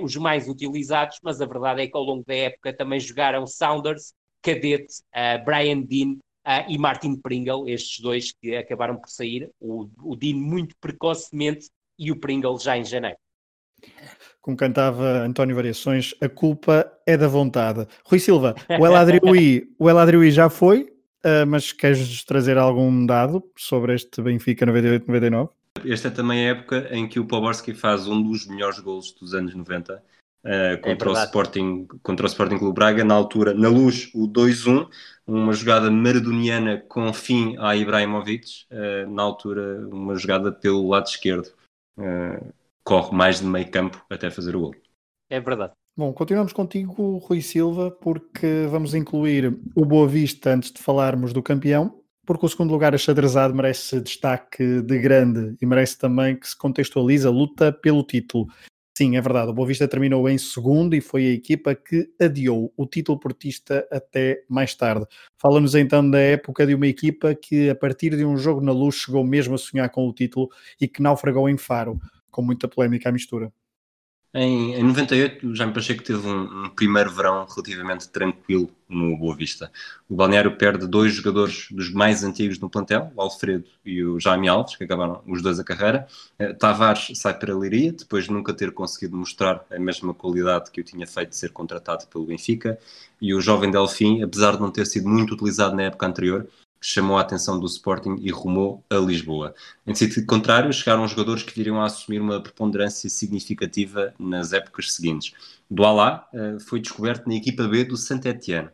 [SPEAKER 4] os mais utilizados, mas a verdade é que ao longo da época também jogaram Saunders, Cadete, uh, Brian Dean uh, e Martin Pringle, estes dois que acabaram por sair, o, o Dean muito precocemente e o Pringle já em janeiro.
[SPEAKER 2] Como cantava António Variações, a culpa é da vontade. Rui Silva, o Eladriui, o Eladriui já foi, uh, mas queres trazer algum dado sobre este Benfica 98-99?
[SPEAKER 3] Esta é também a época em que o Poborski faz um dos melhores gols dos anos 90 uh, eh, contra, é o Sporting, contra o Sporting Clube Braga, na altura, na luz, o 2-1, uma jogada maradoniana com fim a Ibrahimovic, uh, na altura, uma jogada pelo lado esquerdo. Uh, corre mais de meio campo até fazer o gol.
[SPEAKER 4] É verdade.
[SPEAKER 2] Bom, continuamos contigo, Rui Silva, porque vamos incluir o Boa Vista antes de falarmos do campeão porque o segundo lugar achadrezado merece destaque de grande e merece também que se contextualize a luta pelo título. Sim, é verdade, o Boa Vista terminou em segundo e foi a equipa que adiou o título portista até mais tarde. Fala-nos então da época de uma equipa que, a partir de um jogo na luz, chegou mesmo a sonhar com o título e que naufragou em Faro, com muita polémica à mistura.
[SPEAKER 3] Em, em 98, o Jaime Pacheco teve um, um, primeiro verão relativamente tranquilo no Boa Vista. O Balneário perde dois jogadores dos mais antigos no plantel, o Alfredo e o Jaime Alves, que acabaram os dois a carreira. Eh, Tavares sai para a Liria, depois de nunca ter conseguido mostrar a mesma qualidade que o tinha feito de ser contratado pelo Benfica. E o jovem Delfim, apesar de não ter sido muito utilizado na época anterior, chamou a atenção do Sporting e rumou a Lisboa. Em sentido contrário, chegaram jogadores que viriam a assumir uma preponderância significativa nas épocas seguintes. Douala uh, foi descoberto na equipa B do Saint-Étienne.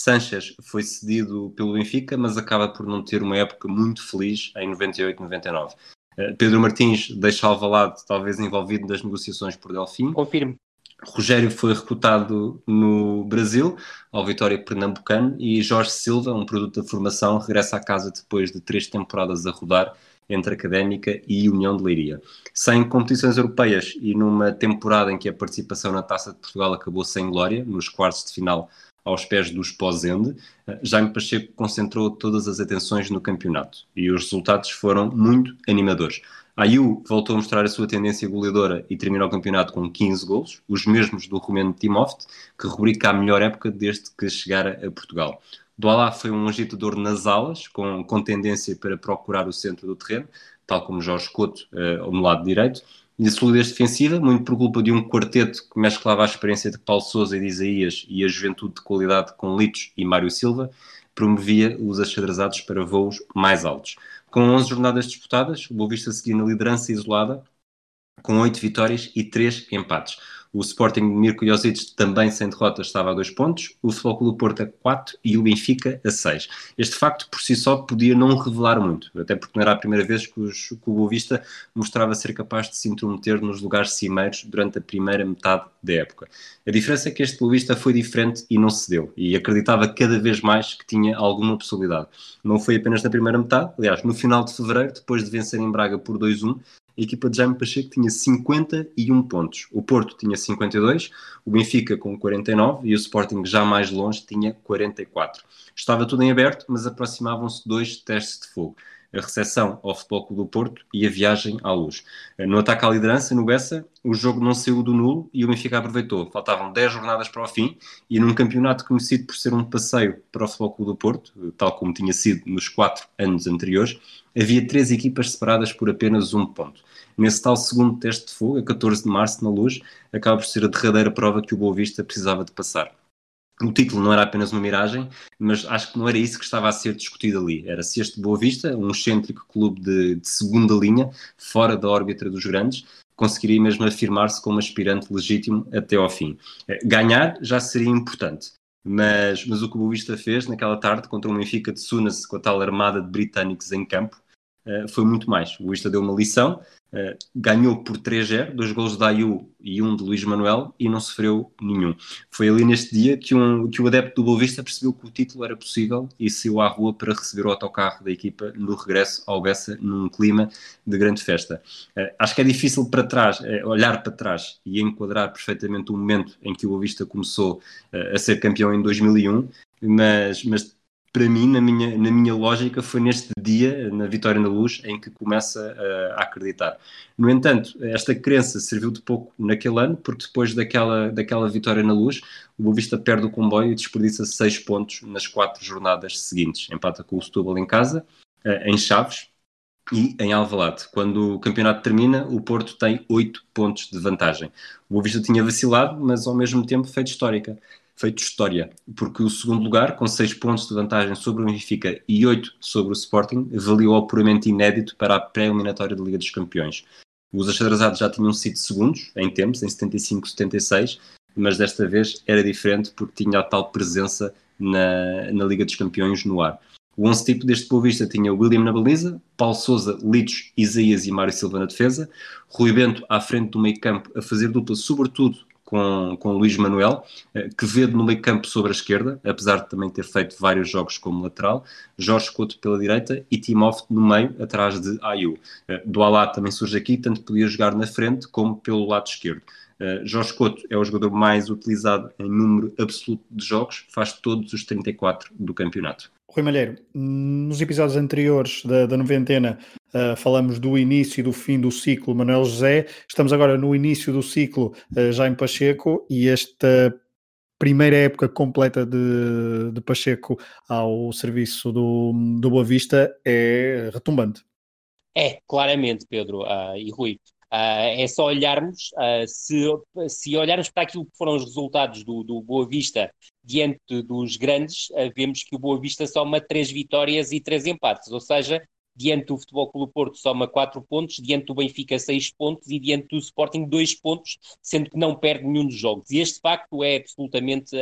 [SPEAKER 3] Sanchez foi cedido pelo Benfica, mas acaba por não ter uma época muito feliz em 98-99. Uh, Pedro Martins deixa Alvalade talvez envolvido nas negociações por Delfim.
[SPEAKER 4] Confirmo.
[SPEAKER 3] Rogério foi recrutado no Brasil, ao Vitória Pernambucano, e Jorge Silva, um produto da formação, regressa à casa depois de três temporadas a rodar entre Académica e União de Leiria. Sem competições europeias e numa temporada em que a participação na Taça de Portugal acabou sem glória, nos quartos de final aos pés do Esposende, eh, Jaime Pacheco concentrou todas as atenções no campeonato e os resultados foram muito animadores. A voltou a mostrar a sua tendência goleadora e terminou o campeonato com 15 golos, os mesmos do Romeno Timoft, que rubrica a melhor época desde que chegara a Portugal. Doalá foi um agitador nas alas, com, com tendência para procurar o centro do terreno, tal como Jorge Couto uh, no lado direito, e a solidez defensiva, muito por culpa de um quarteto que mesclava a experiência de Paulo Sousa e de Isaías e a juventude de qualidade com Litos e Mário Silva, promovia os achadrezados para voos mais altos. Com 11 jornadas disputadas, o Boavista seguia na liderança isolada, com 8 vitórias e 3 empates. O Sporting de Mirko também sem derrota estava a dois pontos, o Futebol Clube Porto a 4 e o Benfica a 6. Este facto por si só podia não revelar muito, até porque não era a primeira vez que, os, que o Boa Vista mostrava ser capaz de se intrometer nos lugares cimeiros durante a primeira metade da época. A diferença é que este Boa Vista foi diferente e não cedeu, e acreditava cada vez mais que tinha alguma possibilidade. Não foi apenas na primeira metade, aliás, no final de fevereiro, depois de vencer em Braga por 2-1, a equipa de Jaime Pacheco tinha 51 pontos. O Porto tinha 52, o Benfica com 49 e o Sporting já mais longe tinha 44. Estava tudo em aberto, mas aproximavam-se dois testes de fogo a recepção ao Futebol Clube do Porto e a viagem à luz. No ataque à liderança, no Bessa, o jogo não saiu do nulo e o Benfica aproveitou. Faltavam 10 jornadas para o fim e num campeonato conhecido por ser um passeio para o Futebol Clube do Porto, tal como tinha sido nos quatro anos anteriores, havia três equipas separadas por apenas um ponto. Nesse tal segundo teste de fogo, a 14 de março, na luz, acaba por ser a derradeira prova que o Boa Vista precisava de passar o título não era apenas uma miragem, mas acho que não era isso que estava a ser discutido ali. Era se este Boa Vista, um excêntrico clube de, de segunda linha, fora da órbita dos grandes, conseguiria mesmo afirmar-se como aspirante legítimo até ao fim. Eh, ganhar já seria importante, mas, mas o que o Boa Vista fez naquela tarde contra o Benfica de Sunas, com a tal armada de britânicos em campo, eh, foi muito mais. O Boa deu uma lição, Uh, ganhou por 3-0, dois gols de Ayu e um de Luís Manuel e não sofreu nenhum. Foi ali neste dia que, um, que o adepto do Boa Vista percebeu que o título era possível e saiu à rua para receber o autocarro da equipa no regresso ao Bessa num clima de grande festa. Uh, acho que é difícil para trás, olhar para trás e enquadrar perfeitamente o momento em que o Boa Vista começou a ser campeão em 2001, mas, mas para mim, na minha, na minha lógica, foi neste dia, na Vitória na Luz, em que começa a, a acreditar. No entanto, esta crença serviu de pouco naquele ano, porque depois daquela, daquela Vitória na Luz, o Boa Vista perde o comboio e desperdiça seis pontos nas quatro jornadas seguintes. Empata com o Setúbal em casa, eh, em Chaves, e em Alvalade. Quando o campeonato termina, o Porto tem oito pontos de vantagem. O Boa Vista tinha vacilado, mas ao mesmo tempo feito histórica feito história, porque o segundo lugar, com 6 pontos de vantagem sobre o Benfica e 8 sobre o Sporting, valeu ao puramente inédito para a pré-eliminatória da Liga dos Campeões. Os acharazados já tinham sido segundos em tempos, em 75, 76, mas desta vez era diferente porque tinha a tal presença na, na Liga dos Campeões no ar. O 11 tipo deste Boa Vista tinha William na baliza, Paulo Souza, Litos, Isaías e Mário Silva na defesa, Rui Bento à frente do meio campo a fazer dupla, sobretudo com, com Luís Manuel, eh, Quevedo no meio campo sobre a esquerda, apesar de também ter feito vários jogos como lateral, Jorge Couto pela direita e Timóteo no meio, atrás de Ayu. Eh, do Alá também surge aqui, tanto podia jogar na frente como pelo lado esquerdo. Uh, Jorge Couto é o jogador mais utilizado em número absoluto de jogos, faz todos os 34 do campeonato.
[SPEAKER 2] Rui Malheiro, nos episódios anteriores da, da noventena uh, falamos do início e do fim do ciclo Manuel José, estamos agora no início do ciclo uh, Jaime Pacheco e esta primeira época completa de, de Pacheco ao serviço do, do Boa Vista é retumbante.
[SPEAKER 4] É, claramente, Pedro uh, e Rui. Uh, é só olharmos, uh, se, se olharmos para aquilo que foram os resultados do, do Boa Vista diante dos grandes, uh, vemos que o Boa Vista soma três vitórias e três empates, ou seja, diante do Futebol Clube Porto soma quatro pontos, diante do Benfica seis pontos e diante do Sporting dois pontos, sendo que não perde nenhum dos jogos. E este facto é absolutamente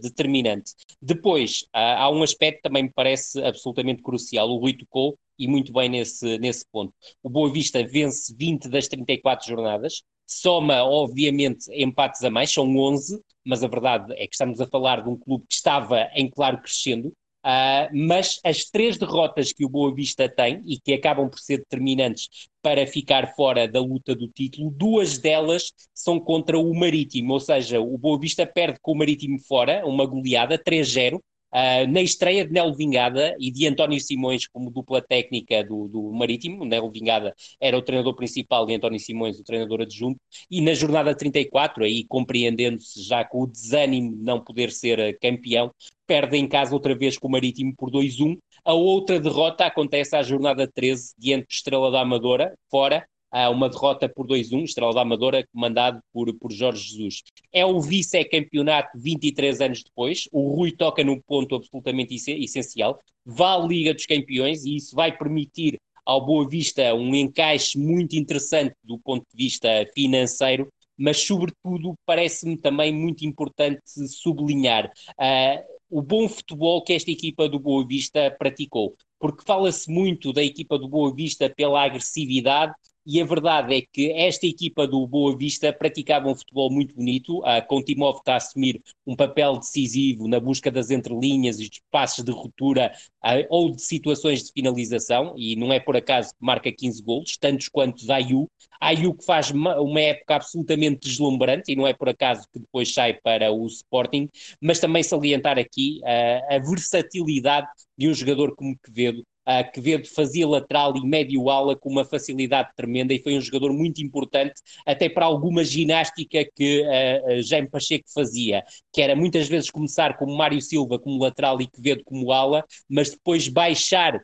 [SPEAKER 4] determinante. Depois, há um aspecto que também me parece absolutamente crucial, o Rui tocou, e muito bem nesse, nesse ponto. O Boa Vista vence 20 das 34 jornadas, soma, obviamente, empates a mais, são 11, mas a verdade é que estamos a falar de um clube que estava em claro crescendo. Uh, mas as três derrotas que o Boa Vista tem e que acabam por ser determinantes para ficar fora da luta do título, duas delas são contra o Marítimo, ou seja, o Boa Vista perde com o Marítimo fora, uma goleada 3-0, Uh, na estreia de Nelo Vingada e de António Simões como dupla técnica do, do Marítimo, Nelo Vingada era o treinador principal e António Simões o treinador adjunto, e na jornada 34, aí compreendendo-se já com o desânimo de não poder ser ah, campeão, perde em casa outra vez com o Marítimo por 2-1. A outra derrota acontece à jornada 13, diante de Estrela da Amadora, fora, a uma derrota por 2-1, Estrela da Amadora, comandado por, por Jorge Jesus. É o vice-campeonato 23 anos depois, o Rui toca num ponto absolutamente essencial, vá à Liga dos Campeões e isso vai permitir ao Boa Vista um encaixe muito interessante do ponto de vista financeiro, mas sobretudo parece-me também muito importante sublinhar uh, o bom futebol que esta equipa do Boa Vista praticou. Porque fala-se muito da equipa do Boa Vista pela agressividade e a verdade é que esta equipa do Boa Vista praticava um futebol muito bonito, com está a assumir um papel decisivo na busca das entrelinhas e passos de ruptura ou de situações de finalização, e não é por acaso que marca 15 golos, tantos quanto Ayu. Ayu que faz uma época absolutamente deslumbrante, e não é por acaso que depois sai para o Sporting, mas também salientar aqui a versatilidade de um jogador como Quevedo, Uh, Quevedo fazia lateral e médio ala com uma facilidade tremenda e foi um jogador muito importante até para alguma ginástica que uh, Jaime Pacheco fazia, que era muitas vezes começar como Mário Silva como lateral e Quevedo como ala, mas depois baixar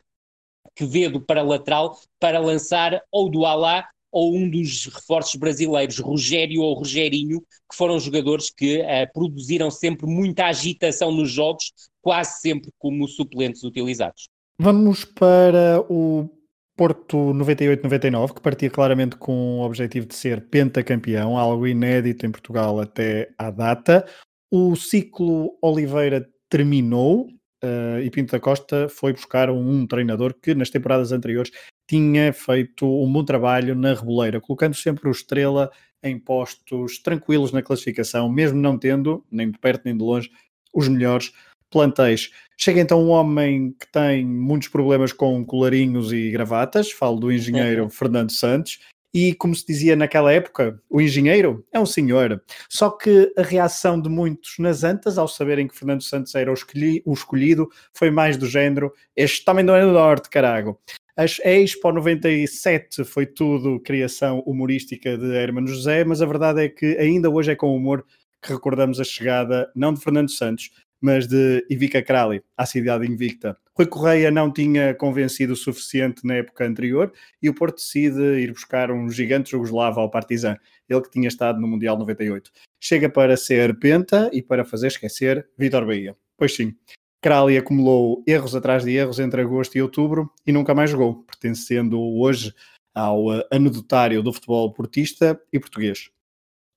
[SPEAKER 4] Quevedo para lateral para lançar ou do Alá ou um dos reforços brasileiros, Rogério ou Rogerinho, que foram jogadores que uh, produziram sempre muita agitação nos jogos, quase sempre como suplentes utilizados.
[SPEAKER 2] Vamos para o Porto 98-99, que partia claramente com o objetivo de ser pentacampeão, algo inédito em Portugal até à data. O ciclo Oliveira terminou uh, e Pinto da Costa foi buscar um, treinador que nas temporadas anteriores tinha feito um bom trabalho na Reboleira, colocando sempre o Estrela em postos tranquilos na classificação, mesmo não tendo, nem de perto nem de longe, os melhores plantéis. Chega então um homem que tem muitos problemas com colarinhos e gravatas, falo do engenheiro uhum. Fernando Santos, e como se dizia naquela época, o engenheiro é um senhor. Só que a reação de muitos nas antas, ao saberem que Fernando Santos era o, escolhi, o escolhido, foi mais do género: este também não é do Norte, carago. As Expo 97 foi tudo criação humorística de Hermano José, mas a verdade é que ainda hoje é com humor que recordamos a chegada, não de Fernando Santos, mas de Ivica Krali à cidade invicta. Rui Correia não tinha convencido o suficiente na época anterior e o Porto decide ir buscar um gigante jugoslavo ao Partizan, ele que tinha estado no Mundial 98. Chega para ser penta e para fazer esquecer Vitor Bahia. Pois sim, Crowley acumulou erros atrás de erros entre agosto e outubro e nunca mais jogou, pertencendo hoje ao anedotário do futebol portista e português.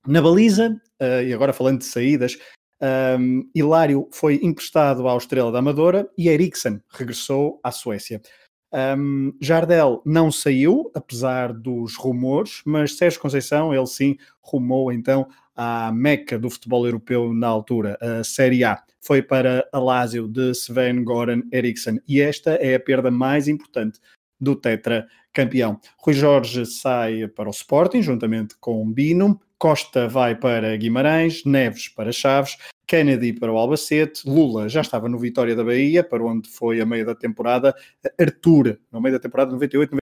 [SPEAKER 2] Na baliza, eh, e agora falando de saídas, um, Hilário foi emprestado ao Estrela da Amadora e Eriksen regressou à Suécia. Um, Jardel não saiu, apesar dos rumores, mas Sérgio Conceição, ele sim, rumou então à meca do futebol europeu na altura, a Série A. Foi para a Lazio de Sven Goran Eriksson e esta é a perda mais importante do Tetra campeão. Rui Jorge sai para o Sporting, juntamente com Bino. Costa vai para Guimarães, Neves para Chaves, Kennedy para o Albacete, Lula já estava no Vitória da Bahia, para onde foi a meio da temporada, Arthur, no meio da temporada 98,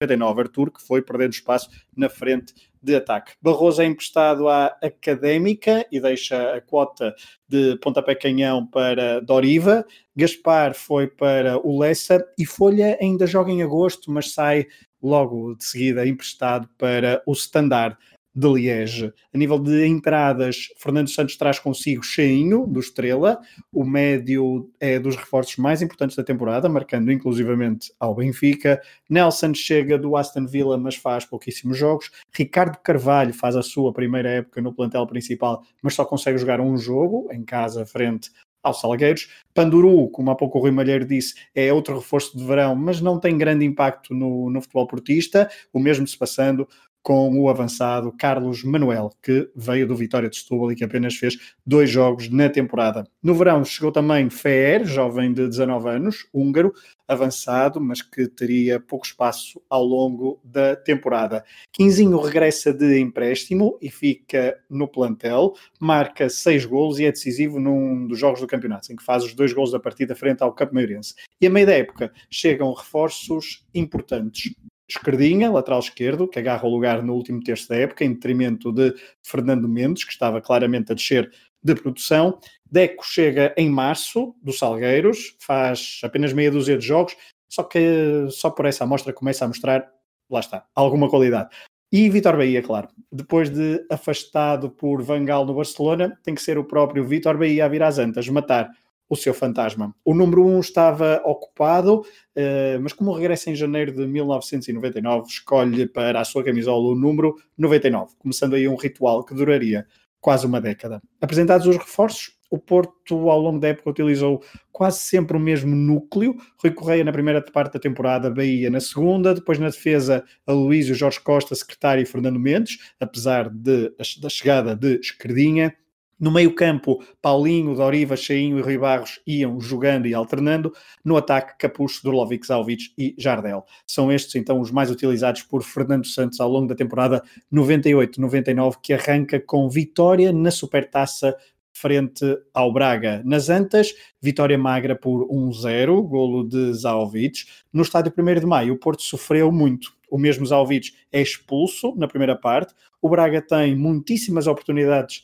[SPEAKER 2] 99, Arthur, que foi perdendo espaço na frente de ataque. Barroso é emprestado à Académica e deixa a quota de pontapé canhão para Doriva. Gaspar foi para o Lessa e Folha ainda joga em agosto, mas sai logo de seguida emprestado para o Standard de Liege. A nível de entradas, Fernando Santos traz consigo Cheinho, do Estrela. O médio é dos reforços mais importantes da temporada, marcando inclusivamente ao Benfica. Nelson chega do Aston Villa, mas faz pouquíssimos jogos. Ricardo Carvalho faz a sua primeira época no plantel principal, mas só consegue jogar um jogo em casa frente aos Salgueiros. Panduru, como há pouco o Rui Malheiro disse, é outro reforço de verão, mas não tem grande impacto no, no futebol portista. O mesmo se passando com o avançado Carlos Manuel, que veio do Vitória de Setúbal e que apenas fez dois jogos na temporada. No verão chegou também Fer, jovem de 19 anos, húngaro, avançado, mas que teria pouco espaço ao longo da temporada. Quinzinho regressa de empréstimo e fica no plantel, marca seis golos e é decisivo num dos jogos do campeonato, em que faz os dois golos da partida frente ao Campo Maiorense. E a meio da época chegam reforços importantes. Esquerdinha, lateral esquerdo, que agarra o lugar no último terço da época, em detrimento de Fernando Mendes, que estava claramente a descer de produção. Deco chega em março, do Salgueiros, faz apenas meia dúzia de jogos, só que só por essa amostra começa a mostrar, lá está, alguma qualidade. E Vitor Bahia, claro, depois de afastado por Vangal no Barcelona, tem que ser o próprio Vitor Bahia a vir às antas, matar o seu fantasma. O número 1 um estava ocupado, uh, mas como regressa em janeiro de 1999, escolhe para a sua camisola o número 99, começando aí um ritual que duraria quase uma década. Apresentados os reforços, o Porto, ao longo da época, utilizou quase sempre o mesmo núcleo. Rui Correia na primeira parte da temporada, Bahia na segunda, depois na defesa, a Luísio, Jorge Costa, secretário e Fernando Mendes, apesar de, da chegada de Esquerdinha. No meio-campo, Paulinho, Doriva, Cheinho e Rui Barros iam jogando e alternando. No ataque, Capucho, Durlovic, Zalvic e Jardel. São estes, então, os mais utilizados por Fernando Santos ao longo da temporada 98-99, que arranca com vitória na Supertaça frente ao Braga. Nas Antas, vitória magra por 1-0, golo de Zalvic. No estádio 1 de Maio, o Porto sofreu muito. O mesmo Zalvic é expulso na primeira parte. O Braga tem muitíssimas oportunidades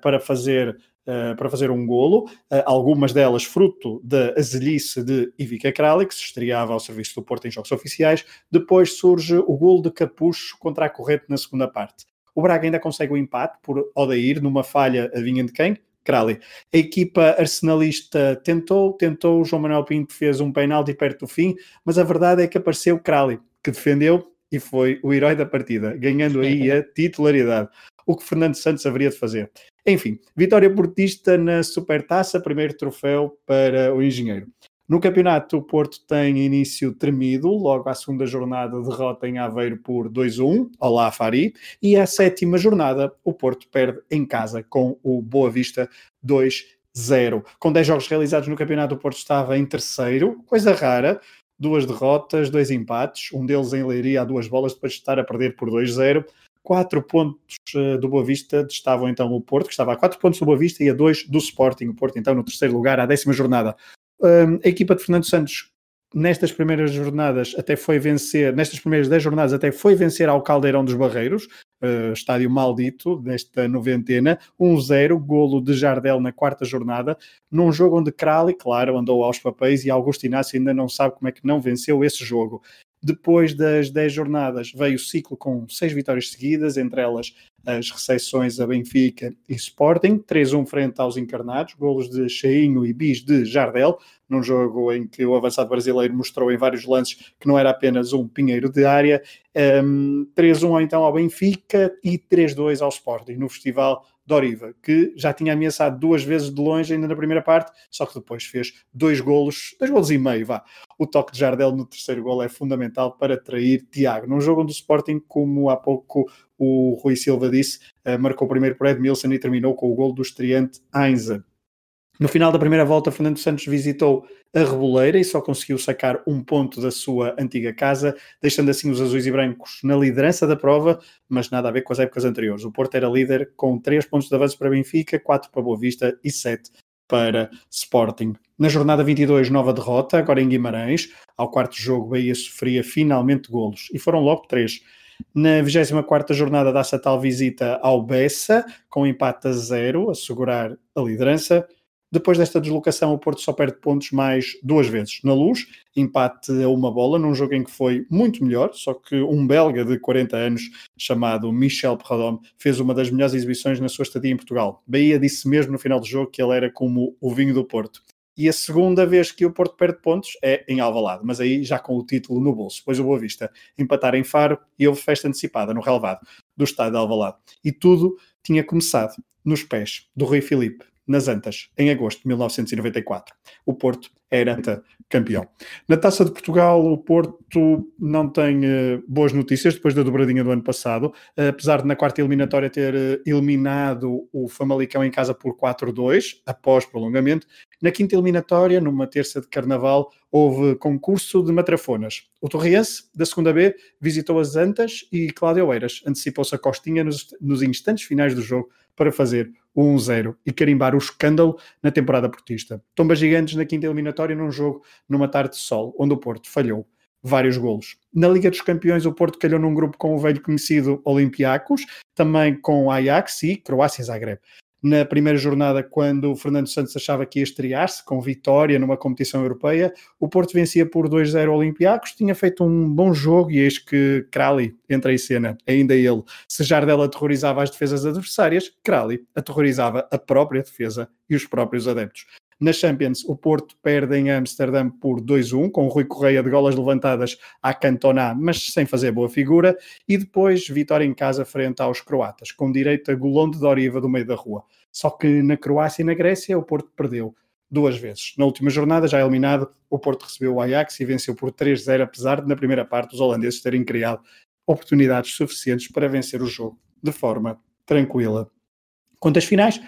[SPEAKER 2] para fazer Uh, para fazer um golo, uh, algumas delas fruto da azelice de Ivica Krali, que se estreava ao serviço do Porto em jogos oficiais. Depois surge o golo de Capucho contra a Corrente na segunda parte. O Braga ainda consegue o empate por Odair, numa falha, adivinha de quem? Crowley. A equipa arsenalista tentou, tentou, o João Manuel Pinto fez um penalti perto do fim, mas a verdade é que apareceu Crowley, que defendeu e foi o herói da partida, ganhando aí a titularidade. O que Fernando Santos haveria de fazer. Enfim, vitória portista na Supertaça, primeiro troféu para o Engenheiro. No campeonato, o Porto tem início tremido, logo à segunda jornada derrota em Aveiro por 2-1, olá Fari, e à sétima jornada o Porto perde em casa com o Boa Vista 2-0. Com 10 jogos realizados no campeonato, o Porto estava em terceiro, coisa rara, duas derrotas, dois empates, um deles em Leiria a duas bolas, depois de estar a perder por 2-0. Quatro pontos eh, do Boa Vista estavam então o Porto, que estava a quatro pontos do Boa Vista e a dois do Sporting. O Porto então no terceiro lugar, à décima jornada. Um, a equipa de Fernando Santos nestas primeiras jornadas até foi vencer, nestas primeiras 10 jornadas até foi vencer ao Caldeirão dos Barreiros, uh, estádio maldito desta noventena, 1-0, golo de Jardel na quarta jornada, num jogo onde Crowley, claro, andou aos papéis e Augusto Inácio ainda não sabe como é que não venceu esse jogo. Depois das 10 jornadas veio o ciclo com 6 vitórias seguidas, entre elas as recepções a Benfica e Sporting, 3-1 frente aos encarnados, golos de Cheinho e Bis de Jardel, num jogo em que o avançado brasileiro mostrou em vários lances que não era apenas um pinheiro de área, um, 3-1 então ao Benfica e 3-2 ao Sporting, no Festival Doriva, que já tinha ameaçado duas vezes de longe ainda na primeira parte, só que depois fez dois golos, dois golos e meio, vá. O toque de Jardel no terceiro gol é fundamental para trair Tiago. Num jogo onde o Sporting, como há pouco o Rui Silva disse, uh, marcou primeiro por Edmilson e terminou com o gol do estreante Ainza. No final da primeira volta, Fernando Santos visitou a Reboleira e só conseguiu sacar um ponto da sua antiga casa, deixando assim os azuis e brancos na liderança da prova, mas nada a ver com as épocas anteriores. O Porto era líder com 3 pontos de avanço para Benfica, 4 para Boa Vista e 7 para Sporting. Na jornada 22, nova derrota, agora em Guimarães. Ao quarto jogo, Bahia sofria finalmente golos e foram logo três. Na 24 jornada dá-se a tal visita ao Bessa, com empate a zero, a segurar a liderança. Depois desta deslocação, o Porto só perde pontos mais duas vezes. Na luz, empate a uma bola, num jogo em que foi muito melhor, só que um belga de 40 anos, chamado Michel Perradom, fez uma das melhores exibições na sua estadia em Portugal. Bahia disse mesmo no final do jogo que ele era como o vinho do Porto. E a segunda vez que o Porto perde pontos é em Alvalade, mas aí já com o título no bolso. Depois o Boa Vista empatar em Faro e houve festa antecipada no relevado do estádio de Alvalade. E tudo tinha começado nos pés do Rui Filipe nas Antas, em agosto de 1994. O Porto era campeão. Na Taça de Portugal, o Porto não tem uh, boas notícias depois da dobradinha do ano passado, uh, apesar de na quarta eliminatória ter uh, eliminado o Famalicão em casa por 4-2, após prolongamento. Na quinta eliminatória, numa terça de carnaval, houve concurso de matrafonas. O Torriense, da segunda B, visitou as Antas e Cláudio Eiras antecipou-se a Costinha nos, nos instantes finais do jogo para fazer o 1-0 e carimbar o escândalo na temporada portista. Tomba gigantes na quinta eliminatória num jogo numa tarde de sol, onde o Porto falhou vários golos. Na Liga dos Campeões, o Porto calhou num grupo com o velho conhecido Olympiacos, também com Ajax e Croácia Zagreb na primeira jornada, quando o Fernando Santos achava que ia estrear-se com vitória numa competição europeia, o Porto vencia por 2-0 Olympiacos, tinha feito um bom jogo e eis que Crowley entra em cena, ainda ele. Se Jardel aterrorizava as defesas adversárias, Crowley aterrorizava a própria defesa e os próprios adeptos. Na Champions, o Porto perde em Amsterdã por 2-1, com o Rui Correia de golas levantadas à Cantona, mas sem fazer boa figura, e depois vitória em casa frente aos croatas, com direito a golão de Doriva do meio da rua. Só que na Croácia e na Grécia o Porto perdeu duas vezes. Na última jornada, já eliminado, o Porto recebeu o Ajax e venceu por 3-0, apesar de na primeira parte os holandeses terem criado oportunidades suficientes para vencer o jogo de forma tranquila. Às finais,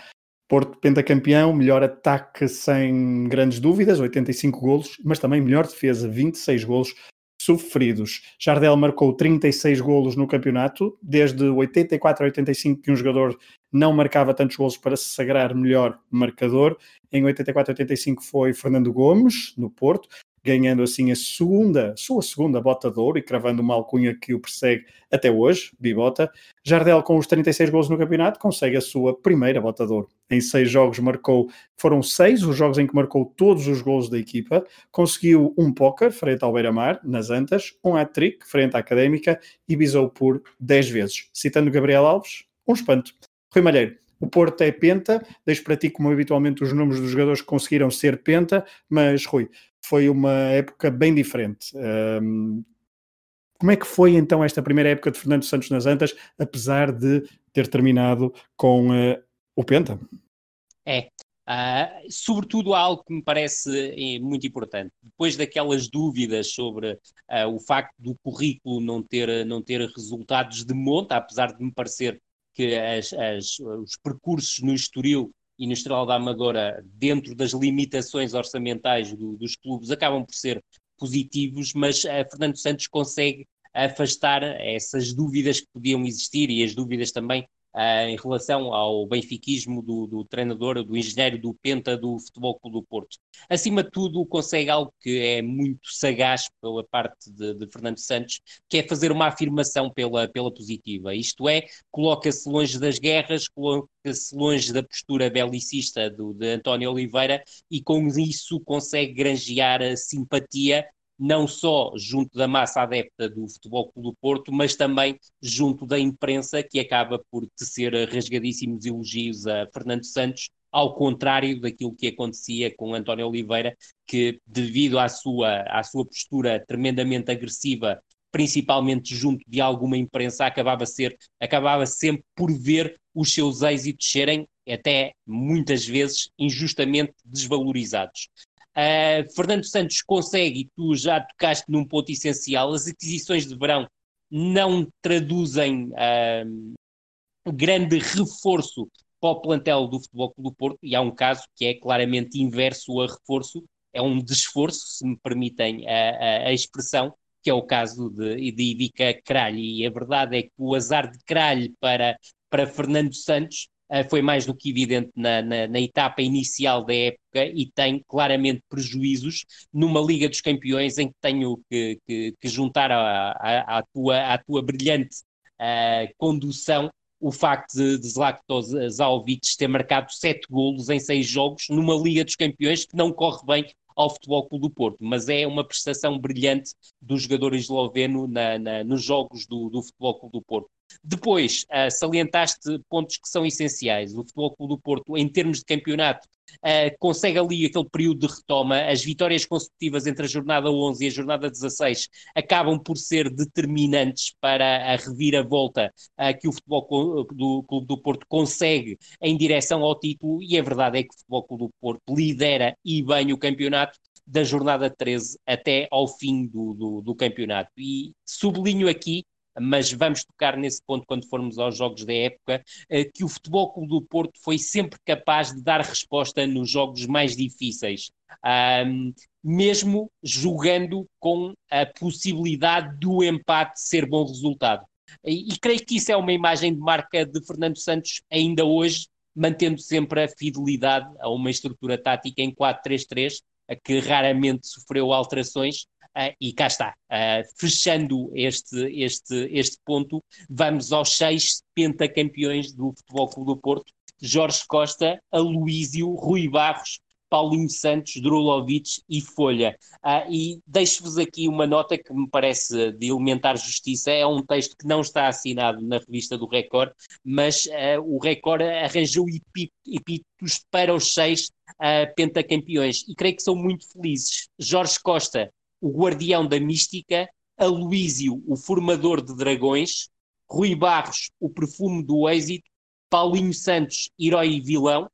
[SPEAKER 2] Porto pentacampeão, melhor ataque sem grandes dúvidas, 85 golos, mas também melhor defesa, 26 golos sofridos. Jardel marcou 36 golos no campeonato, desde 84 a 85 que um jogador não marcava tantos golos para se sagrar melhor marcador. Em 84 a 85 foi Fernando Gomes, no Porto, ganhando assim a segunda, sua segunda bota de ouro e cravando uma alcunha que o persegue até hoje, bibota. Jardel, com os 36 gols no campeonato, consegue a sua primeira bota de ouro. Em seis jogos marcou, foram seis os jogos em que marcou todos os gols da equipa, conseguiu um póquer frente ao Beira-Mar, nas Antas, um hat-trick frente à Académica e bisou por 10 vezes. Citando Gabriel Alves, um espanto. Rui Malheiro, o Porto é penta, deixo para ti como habitualmente os números dos jogadores que conseguiram ser penta, mas Rui, foi uma época bem diferente. Um, como é que foi então esta primeira época de Fernando Santos nas Antas, apesar de ter terminado com uh, o Penta?
[SPEAKER 4] É, uh, sobretudo algo que me parece eh, muito importante. Depois daquelas dúvidas sobre uh, o facto do currículo não ter, não ter resultados de monta, apesar de me parecer que as, as, os percursos no Estoril e Estrela da Amadora, dentro das limitações orçamentais do, dos clubes, acabam por ser positivos, mas a Fernando Santos consegue afastar essas dúvidas que podiam existir e as dúvidas também em relação ao benfiquismo do, do, treinador, do engenheiro do Penta do Futebol Clube do Porto. Acima de tudo, consegue algo que é muito sagaz pela parte de, de Fernando Santos, que é fazer uma afirmação pela, pela positiva. Isto é, coloca-se longe das guerras, coloca-se longe da postura belicista do, de António Oliveira e com isso consegue granjear a simpatia não só junto da massa adepta do Futebol Clube do Porto, mas também junto da imprensa, que acaba por tecer rasgadíssimos elogios a Fernando Santos, ao contrário daquilo que acontecia com António Oliveira, que devido à sua, à sua postura tremendamente agressiva, principalmente junto de alguma imprensa, acabava, ser, acabava sempre por ver os seus êxitos serem até muitas vezes injustamente desvalorizados. Uh, Fernando Santos consegue, e tu já tocaste num ponto essencial, as aquisições de verão não traduzem uh, grande reforço para o plantel do Futebol Clube do Porto, e há um caso que é claramente inverso a reforço, é um desforço, se me permitem a, a, a expressão, que é o caso de, de Ivica Cralho, e a verdade é que o azar de Cralho para, para Fernando Santos foi mais do que evidente na, na, na, etapa inicial da época e tem claramente prejuízos numa Liga dos Campeões em que tenho que, que, que juntar à, tua, à tua brilhante uh, condução o facto de, de Zlatko Zaovic ter marcado sete golos em seis jogos numa Liga dos Campeões que não corre bem ao Futebol Clube do Porto, mas é uma prestação brilhante do jogador esloveno na, na, nos jogos do, do Futebol Clube do Porto. Depois, uh, salientaste pontos que são essenciais. O Futebol Clube do Porto, em termos de campeonato, uh, consegue ali aquele período de retoma, as vitórias consecutivas entre a jornada 11 e a jornada 16 acabam por ser determinantes para a reviravolta uh, que o Futebol do Clube do Porto consegue em direção ao título, e a verdade é que o Futebol Clube do Porto lidera e bem o campeonato, da jornada 13 até ao fim do, do, do campeonato. E sublinho aqui mas vamos tocar nesse ponto quando formos aos jogos da época, eh, que o Futebol Clube do Porto foi sempre capaz de dar resposta nos jogos mais difíceis, um, mesmo jogando com a possibilidade do empate ser bom resultado. E, e creio que isso é uma imagem de marca de Fernando Santos ainda hoje, mantendo sempre a fidelidade a uma estrutura tática em 4-3-3, que raramente sofreu alterações, Uh, e cá está, uh, fechando este, este, este ponto, vamos aos seis pentacampeões do Futebol Clube do Porto, Jorge Costa, Aloísio, Rui Barros, Paulinho Santos, Drulovic e Folha. Uh, e deixo-vos aqui uma nota que me parece de elementar justiça. É um texto que não está assinado na revista do Record, mas o Record arranjou epítetos para os seis pentacampeões e creio que são muito felizes. Jorge Costa, o guardião da mística, Aloísio, o formador de dragões, Rui Barros, o perfume do êxito, Paulinho Santos, herói e vilão,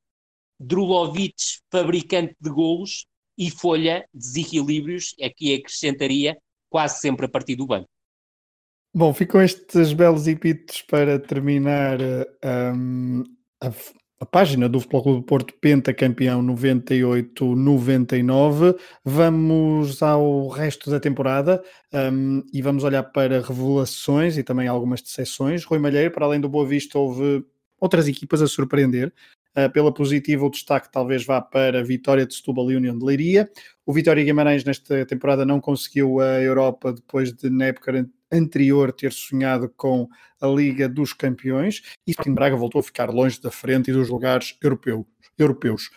[SPEAKER 4] Drulovic, fabricante de golos, e Folha, desequilíbrios, aqui acrescentaria, quase sempre a partir do banco.
[SPEAKER 2] Bom, ficam estes belos epítetos para terminar um, a, a página do Futebol Clube do Porto pentacampeão 98-99. Vamos ao resto da temporada um, e vamos olhar para revelações e também algumas decepções. Rui Malheiro, para além do Boa Vista, houve outras equipas a surpreender. Uh, pela positiva, o destaque talvez vá para a vitória de Setúbal e União de Leiria. O Vitória Guimarães nesta temporada não conseguiu a Europa depois de, na época anterior, ter sonhado com a Liga dos Campeões e Sporting Braga voltou a ficar longe da frente e dos lugares europeu, europeus.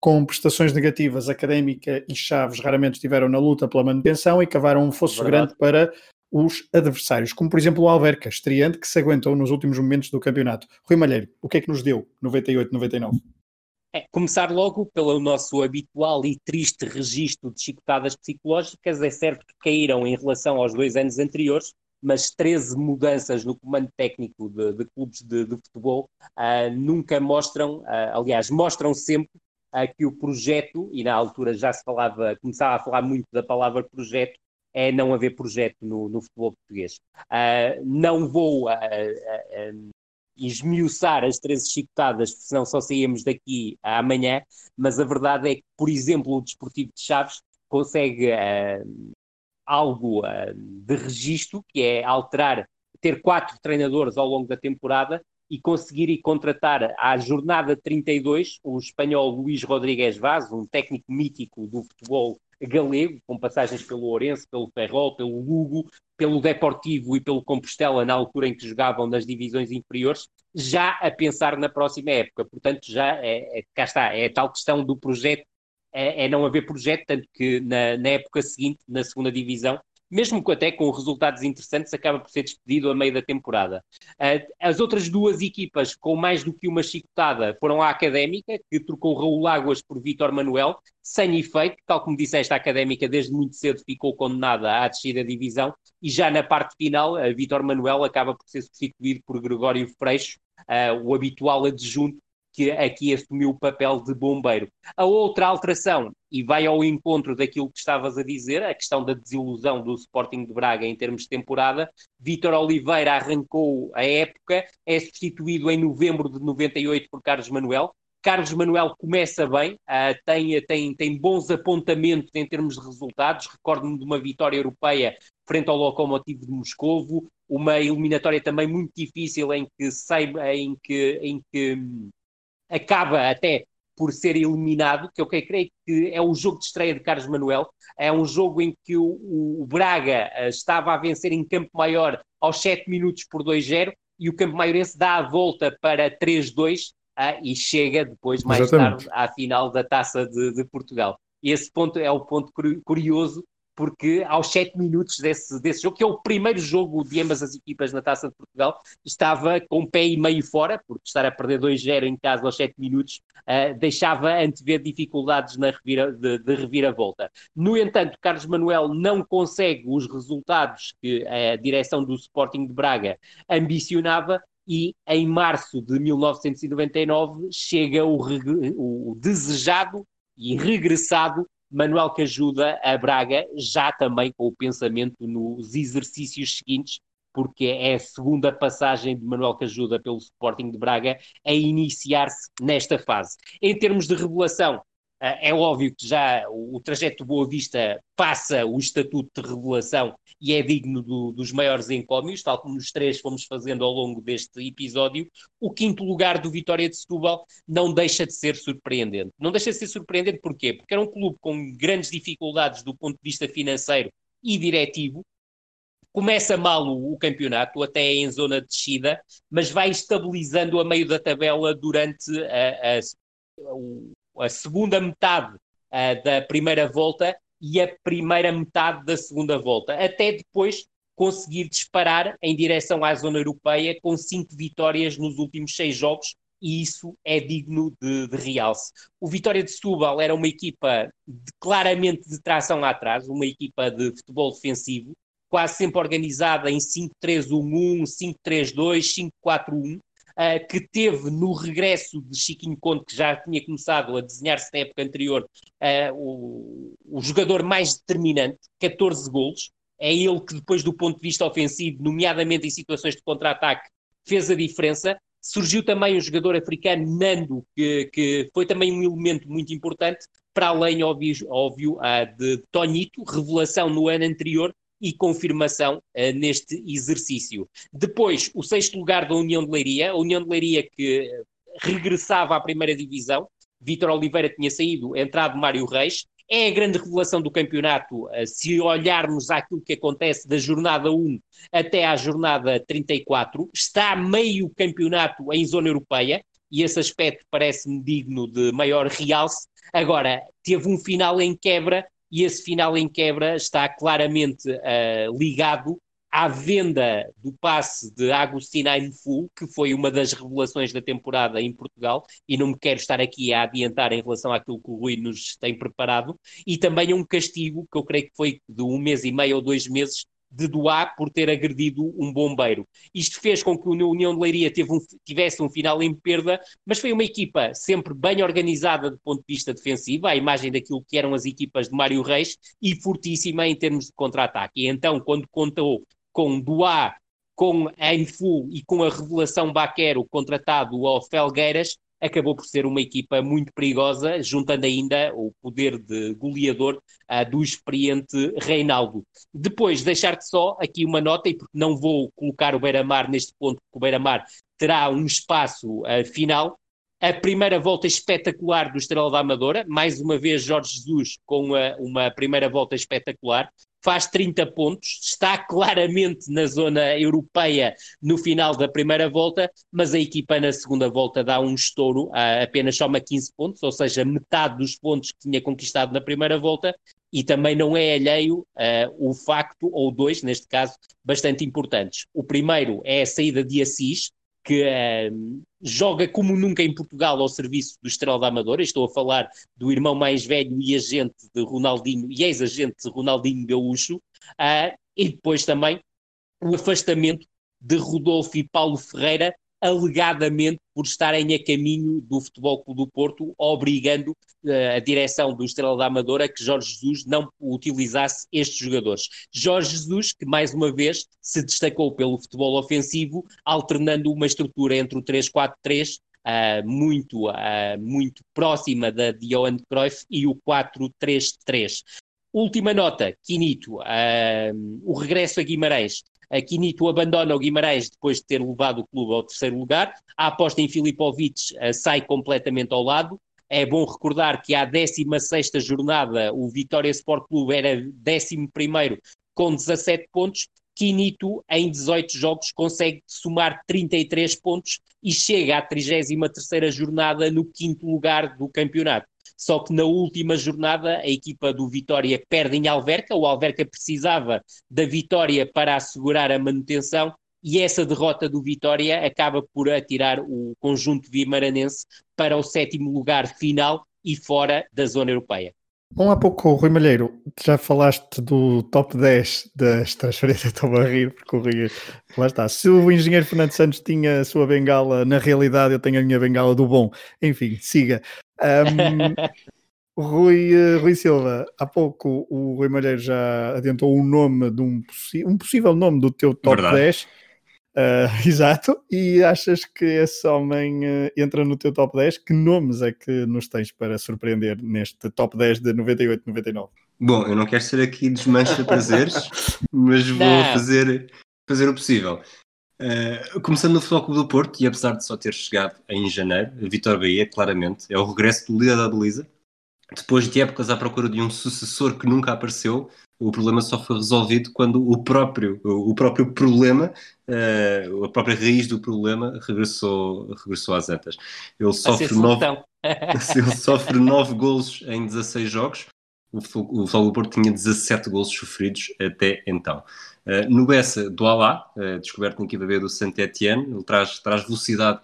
[SPEAKER 2] Com prestações negativas, Académica e Chaves raramente estiveram na luta pela manutenção e cavaram um fosso Verdade. grande para os adversários, como por exemplo o Alverca, estreante, que se aguentou nos últimos momentos do campeonato. Rui Malheiro, o que é que nos deu 98-99?
[SPEAKER 4] É, começar logo pelo nosso habitual e triste registro de chicotadas psicológicas. É certo que caíram em relação aos dois anos anteriores, mas 13 mudanças no comando técnico de, de clubes de, de futebol uh, nunca mostram, uh, aliás, mostram sempre uh, que o projeto, e na altura já se falava, começava a falar muito da palavra projeto, é não haver projeto no, no futebol português. não vou esmiuçar as 13 chicotadas, senão só saímos daqui amanhã, mas a verdade é que, por exemplo, o Desportivo de Chaves consegue uh, algo uh, de registro, que é alterar, ter quatro treinadores ao longo da temporada e conseguir ir contratar à jornada 32 o espanhol Luís Rodrigues Vaz, um técnico mítico do futebol galego, com passagens pelo Ourense, pelo Ferrol, pelo Lugo, pelo Deportivo e pelo Compostela na altura em que jogavam nas divisões inferiores, já a pensar na próxima época. Portanto, já é, é cá está, é a tal questão do projeto, é, é não haver projeto, tanto que na, na época seguinte, na segunda divisão, mesmo até com resultados interessantes, acaba por ser despedido a meio da temporada. Uh, as outras duas equipas, com mais do que uma chicotada, foram a Académica, que trocou Raul Águas por Vítor Manuel, sem efeito, tal como disseste, a Académica desde muito cedo ficou condenada à descida da divisão, e já na parte final, Vítor Manuel acaba por ser substituído por Gregório Freixo, uh, o habitual adjunto que aqui assumiu o papel de bombeiro. A outra alteração, e vai ao encontro daquilo que estavas a dizer, a questão da desilusão do Sporting de Braga em termos de temporada, Vítor Oliveira arrancou a época, é substituído em novembro de 98 por Carlos Manuel, Carlos Manuel começa bem, uh, tem, tem, tem bons apontamentos em termos de resultados. Recordo-me de uma vitória europeia frente ao Lokomotiv de Moscovo, uma eliminatória também muito difícil em que, sei, em que, em que hum, acaba até por ser eliminado, que eu creio que é o jogo de estreia de Carlos Manuel, é um jogo em que o, o Braga uh, estava a vencer em campo maior aos 7 minutos por 2-0 e o campo maiorense dá a volta para 3-2 uh, ah, e chega depois mais Exatamente. tarde à final da Taça de, de, Portugal. E esse ponto é o ponto curioso porque aos 7 minutos desse, desse jogo, que é o primeiro jogo de ambas as equipas na Taça de Portugal, estava com pé e meio fora, porque estar a perder 2-0 em casa aos 7 minutos uh, deixava antever dificuldades na revira, de, de reviravolta. No entanto, Carlos Manuel não consegue os resultados que a direção do Sporting de Braga ambicionava e em março de 1999 chega o, o desejado e regressado Manuel que ajuda a Braga, já também com o pensamento nos exercícios seguintes, porque é a segunda passagem de Manuel que ajuda pelo Sporting de Braga a iniciar-se nesta fase. Em termos de revelação, é óbvio que já o, trajeto Boa Vista passa o estatuto de revelação e é digno do, dos maiores encómios, tal como os três fomos fazendo ao longo deste episódio. O quinto lugar do Vitória de Setúbal não deixa de ser surpreendente. Não deixa de ser surpreendente porquê? Porque era um clube com grandes dificuldades do ponto de vista financeiro e diretivo, começa mal o, o, campeonato, até é em zona de descida, mas vai estabilizando a meio da tabela durante a, a, o, a segunda metade uh, da primeira volta e a primeira metade da segunda volta, até depois conseguir disparar em direção à zona europeia com cinco vitórias nos últimos seis jogos, e isso é digno de, de realce. O Vitória de Setúbal era uma equipa de, claramente de tração atrás, uma equipa de futebol defensivo, quase sempre organizada em 5-3-1-1, 5-3-2, 5-4-1, uh, que teve no regresso de Chiquinho Conte, que já tinha começado a desenhar-se na época anterior, uh, o, o jogador mais determinante, 14 golos. É ele que, depois do ponto de vista ofensivo, nomeadamente em situações de contra-ataque, fez a diferença. Surgiu também um jogador africano, Nando, que, que foi também um elemento muito importante, para além, óbvio, óbvio uh, de Tonito, revelação no ano anterior, e confirmação uh, neste exercício. Depois, o sexto lugar da União de Leiria, a União de Leiria que regressava à primeira divisão, Vítor Oliveira tinha saído, entrado Mário Reis, é a grande revelação do campeonato, uh, se olharmos aquilo que acontece da jornada 1 até à jornada 34, está meio campeonato em zona europeia, e esse aspecto parece-me digno de maior realce. Agora, teve um final em quebra e esse final em quebra está claramente uh, ligado à venda do passe de Agostinho Full, que foi uma das revelações da temporada em Portugal, e não me quero estar aqui a adiantar em relação àquilo que o Rui nos tem preparado, e também um castigo, que eu creio que foi de um mês e meio ou dois meses, de doar por ter agredido um bombeiro. Isto fez com que a União de Leiria um, tivesse um final em perda, mas foi uma equipa sempre bem organizada do ponto de vista defensivo, à imagem daquilo que eram as equipas de Mário Reis, e fortíssima em termos de contra-ataque. E então, quando contou com Doá, com Enfu e com a revelação Baquero contratado ao Felgueiras, acabou por ser uma equipa muito perigosa, juntando ainda o poder de goleador uh, do experiente Reinaldo. Depois, deixar-te só aqui uma nota, e porque não vou colocar o Beira-Mar neste ponto, porque o Beira-Mar terá um espaço uh, final, a primeira volta espetacular do Estrela da Amadora, mais uma vez Jorge Jesus com uma, uma primeira volta espetacular, faz 30 pontos, está claramente na zona europeia no final da primeira volta, mas a equipa na segunda volta dá um estouro, apenas soma 15 pontos, ou seja, metade dos pontos que tinha conquistado na primeira volta, e também não é alheio uh, o facto, ou dois, neste caso, bastante importantes. O primeiro é a saída de Assis, que uh, joga como nunca em Portugal ao serviço do Estrela da Amadora. Estou a falar do irmão mais velho e agente de Ronaldinho e ex-agente de Ronaldinho Gaúcho. Uh, e depois também o afastamento de Rodolfo e Paulo Ferreira, alegadamente por estarem a caminho do Futebol Clube do Porto, obrigando uh, a direção do Estrela da Amadora que Jorge Jesus não utilizasse estes jogadores. Jorge Jesus, que mais uma vez se destacou pelo futebol ofensivo, alternando uma estrutura entre o 3-4-3 Uh, muito, uh, muito próxima da de Johan Cruyff e o 4-3-3. Última nota, Quinito, uh, o regresso a Guimarães. Quinito abandona o Guimarães depois de ter levado o clube ao terceiro lugar. A aposta em Filipovic uh, sai completamente ao lado. É bom recordar que à 16 jornada o Vitória Sport Clube era 11 com 17 pontos. Quinito, em 18 jogos, consegue somar 33 pontos e chega à 33 jornada no quinto lugar do campeonato. Só que na última jornada a equipa do Vitória perde em Alverca, o Alverca precisava da vitória para assegurar a manutenção. E essa derrota do Vitória acaba por atirar o conjunto vimaranense para o sétimo lugar final e fora da zona europeia.
[SPEAKER 2] Bom, há pouco, Rui Malheiro, já falaste do top 10 das transferências, estou a rir, porque o Rui, lá está, se o engenheiro Fernando Santos tinha a sua bengala, na realidade eu tenho a minha bengala do bom, enfim, siga. Um, Rui, eh, Rui Silva, há pouco o Rui Malheiro já adiantou o nome de um, um possível nome do teu top Verdade. 10, Uh, exato, e achas que esse homem uh, entra no teu top 10? Que nomes é que nos tens para surpreender neste top 10 de 98-99?
[SPEAKER 3] Bom, eu não quero ser aqui desmancha prazeres, mas vou fazer, fazer o possível. Uh, começando no Futebol Clube do Porto, e apesar de só ter chegado em janeiro, Vitor Bahia, claramente, é o regresso do líder da Beliza. Depois de épocas à procura de um sucessor que nunca apareceu, o problema só foi resolvido quando o próprio, o próprio problema, uh, a própria raiz do problema regressou, regressou às antas. Ele sofre, nove, ele sofre nove golos em 16 jogos. O Futebol Porto tinha 17 golos sofridos até então. Uh, no Bessa, do Alá, uh, descoberto na equipa B do Saint-Etienne, ele traz, traz velocidade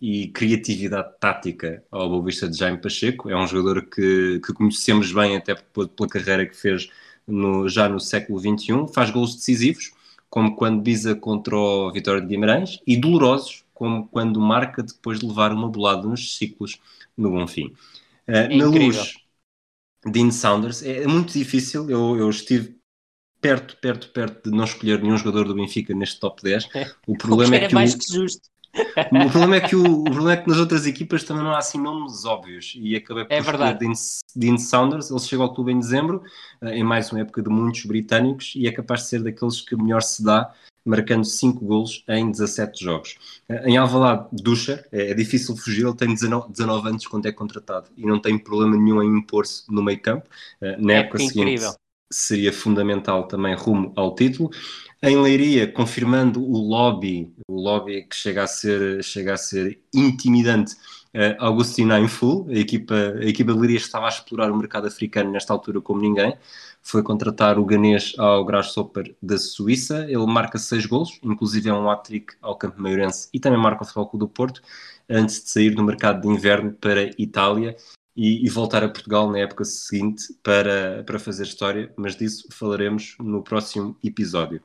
[SPEAKER 3] e criatividade tática ao Boa Vista de Jaime Pacheco. É um jogador que, que conhecemos bem até pela carreira que fez no, já no século XXI, faz gols decisivos, como quando bisa contra o Vitória de Guimarães, e dolorosos, como quando marca depois de levar uma bolada nos ciclos no Bonfim. Uh, é na luz, Dean Saunders, é muito difícil, eu, eu estive perto, perto, perto de não escolher nenhum jogador do Benfica neste top 10.
[SPEAKER 4] O problema é que, mais o... que justo.
[SPEAKER 3] O problema, é que o, o, problema é que nas outras equipas também não há assim nomes óbvios e acabei por
[SPEAKER 4] é verdade.
[SPEAKER 3] Dean, Dean Saunders, ele chegou ao clube em dezembro, eh, em mais uma época de muitos britânicos e é capaz de ser daqueles que melhor se dá marcando 5 golos em 17 jogos. Eh, em Alvalade, Ducha, é, é, difícil fugir, ele tem 19, 19, anos quando é contratado e não tem problema nenhum em impor-se no meio campo. Eh, na é época seguinte incrível. Seria fundamental também rumo ao título. Em Leiria, confirmando o lobby, o lobby que chega a ser, chega a ser intimidante, uh, em full, a equipa, a equipa de Leiria estava a explorar o mercado africano nesta altura como ninguém, foi contratar o ganês ao Grasshopper da Suíça, ele marca seis golos, inclusive é um hat-trick ao Campo Maiorense e também marca o Futebol do Porto, antes de sair do mercado de inverno para Itália e, e, voltar a Portugal na época seguinte para, para fazer história, mas disso falaremos no próximo episódio.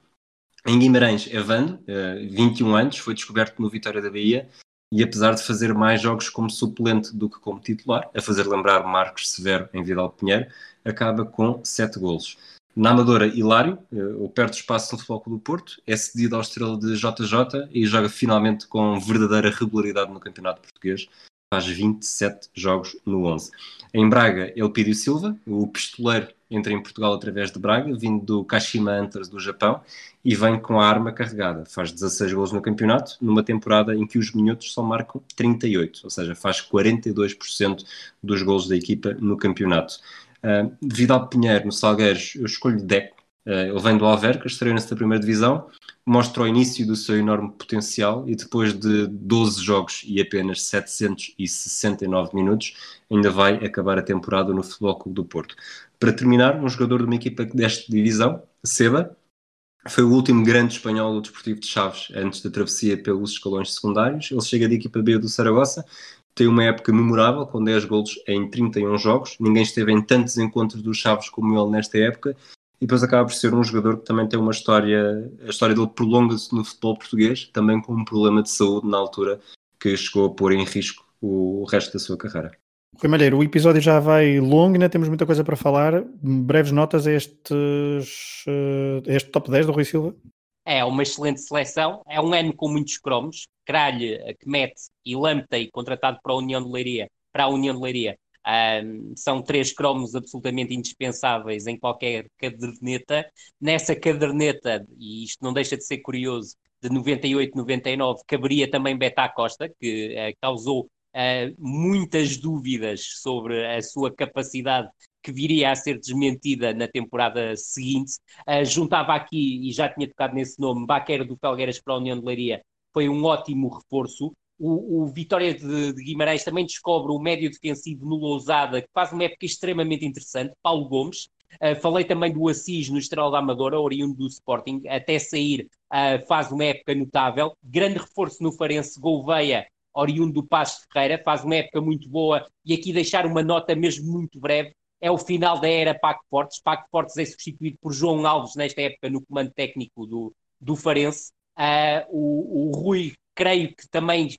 [SPEAKER 3] Em Guimarães, Evando, uh, 21 anos, foi descoberto no Vitória da Bahia e apesar de fazer mais jogos como suplente do que como titular, a fazer lembrar Marcos Severo em Vidal Pinheiro, acaba com 7 golos. Na Amadora, Hilário, uh, o perto espaço no Futebol do Porto, é cedido ao estrela de JJ e joga finalmente com verdadeira regularidade no Campeonato Português, faz 27 jogos no 11. Em Braga, Elpidio Silva, o pistoleiro entra em Portugal através de Braga, vindo do Kashima Antlers do Japão, e vem com a arma carregada. Faz 16 gols no campeonato, numa temporada em que os minhotos só marcam 38, ou seja, faz 42% dos gols da equipa no campeonato. Uh, Vidal Pinheiro, no Salgueiros, eu escolho Deco, ele vem do Alverca, estreou nesta primeira divisão, mostra o início do seu enorme potencial e depois de 12 jogos e apenas 769 minutos, ainda vai acabar a temporada no Futebol Clube do Porto. Para terminar, um jogador de uma equipa desta divisão, Seba, foi o último grande espanhol do Desportivo de Chaves antes da travessia pelos escalões secundários. Ele chega da equipa B do Saragossa, tem uma época memorável, com 10 golos em 31 jogos. Ninguém esteve em tantos encontros dos Chaves como ele nesta época e depois acaba por ser um jogador que também tem uma história, a história dele prolonga-se no futebol português, também com um problema de saúde na altura que chegou a pôr em risco o resto da sua carreira.
[SPEAKER 2] Rui Malheiro, o episódio já vai longo, ainda temos muita coisa para falar. Breves notas a estes, uh, este top 10 do Rui Silva?
[SPEAKER 4] É uma excelente seleção, é um ano com muitos cromos. Kralhe, Kmet e Lamptey, contratado para a União de Leiria, para a União de Leiria, um, são três cromos absolutamente indispensáveis em qualquer caderneta. Nessa caderneta, e isto não deixa de ser curioso, de 98, 99, caberia também Beta Costa, que uh, causou uh, muitas dúvidas sobre a sua capacidade que viria a ser desmentida na temporada seguinte. Uh, juntava aqui, e já tinha tocado nesse nome, Baquer do Felgueiras para a União de Leiria, foi um ótimo reforço. O, o Vitória de, de, Guimarães também descobre o médio defensivo no Lousada, que faz uma época extremamente interessante, Paulo Gomes. Uh, falei também do Assis no Estrela da Amadora, oriundo do Sporting, até sair uh, faz uma época notável. Grande reforço no Farense, Gouveia, oriundo do Passo Ferreira, faz uma época muito boa. E aqui deixar uma nota mesmo muito breve, é o final da era Paco Fortes. Paco Fortes é substituído por João Alves nesta época no comando técnico do, do Farense. Uh, o, o Rui creio que também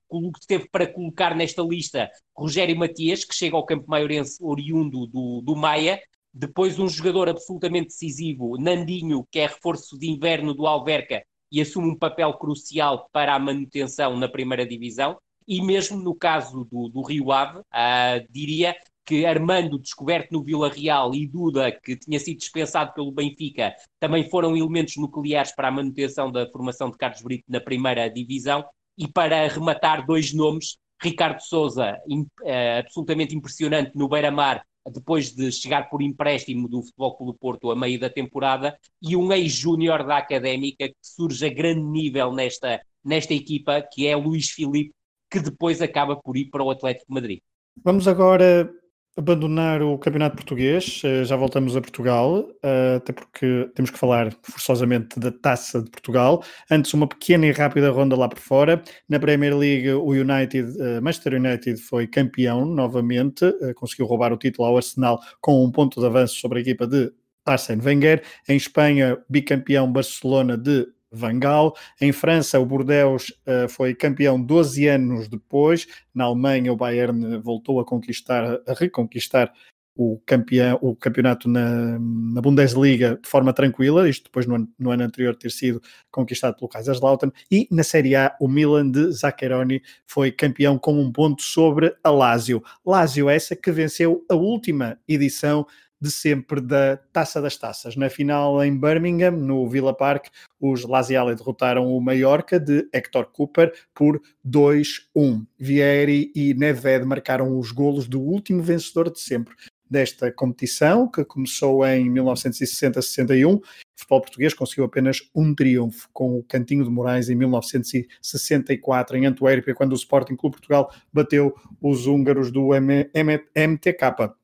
[SPEAKER 4] teve para colocar nesta lista Rogério Matias, que chega ao Campo Maiorense oriundo do, do Maia, depois um jogador absolutamente decisivo, Nandinho, que é reforço de inverno do Alverca e assume um papel crucial para a manutenção na primeira divisão, e mesmo no caso do, do Rio Ave, uh, diria que Armando, descoberto no Vila Real, e Duda, que tinha sido dispensado pelo Benfica, também foram elementos nucleares para a manutenção da formação de Carlos Brito na primeira divisão, e para rematar dois nomes, Ricardo Souza, uh, absolutamente impressionante no Beira-Mar, depois de chegar por empréstimo do Futebol Clube Porto a meio da temporada, e um ex-júnior da Académica que surge a grande nível nesta, nesta equipa, que é Luís Filipe, que depois acaba por ir para o Atlético Madrid.
[SPEAKER 2] Vamos agora abandonar o Campeonato Português, eh, já voltamos a Portugal, eh, até porque temos que falar forçosamente da Taça de Portugal. Antes, uma pequena e rápida ronda lá por fora. Na Premier League, o United, eh, Manchester United foi campeão novamente, conseguiu roubar o título ao Arsenal com um ponto de avanço sobre a equipa de Arsène Wenger. Em Espanha, bicampeão Barcelona de Van Gaal. Em França, o Bordeaux uh, foi campeão 12 anos depois. Na Alemanha, o Bayern voltou a conquistar, a reconquistar o, campeão, o campeonato na, na, Bundesliga de forma tranquila, isto depois no no ano, anterior ter sido conquistado pelo Kaiserslautern, e na Série A o Milan de Zaccheroni foi campeão com um ponto sobre a Lazio. Lazio essa que venceu a última edição de sempre da Taça das Taças. Na final em Birmingham, no Villa Park, os Laziale derrotaram o Mallorca de Hector Cooper por 2-1. Vieri e Neved marcaram os golos do último vencedor de sempre desta competição, que começou em 1960-61. O futebol português conseguiu apenas um triunfo com o Cantinho de Moraes em 1964 em Antuérpia, quando o Sporting Clube Portugal bateu os húngaros do MTK.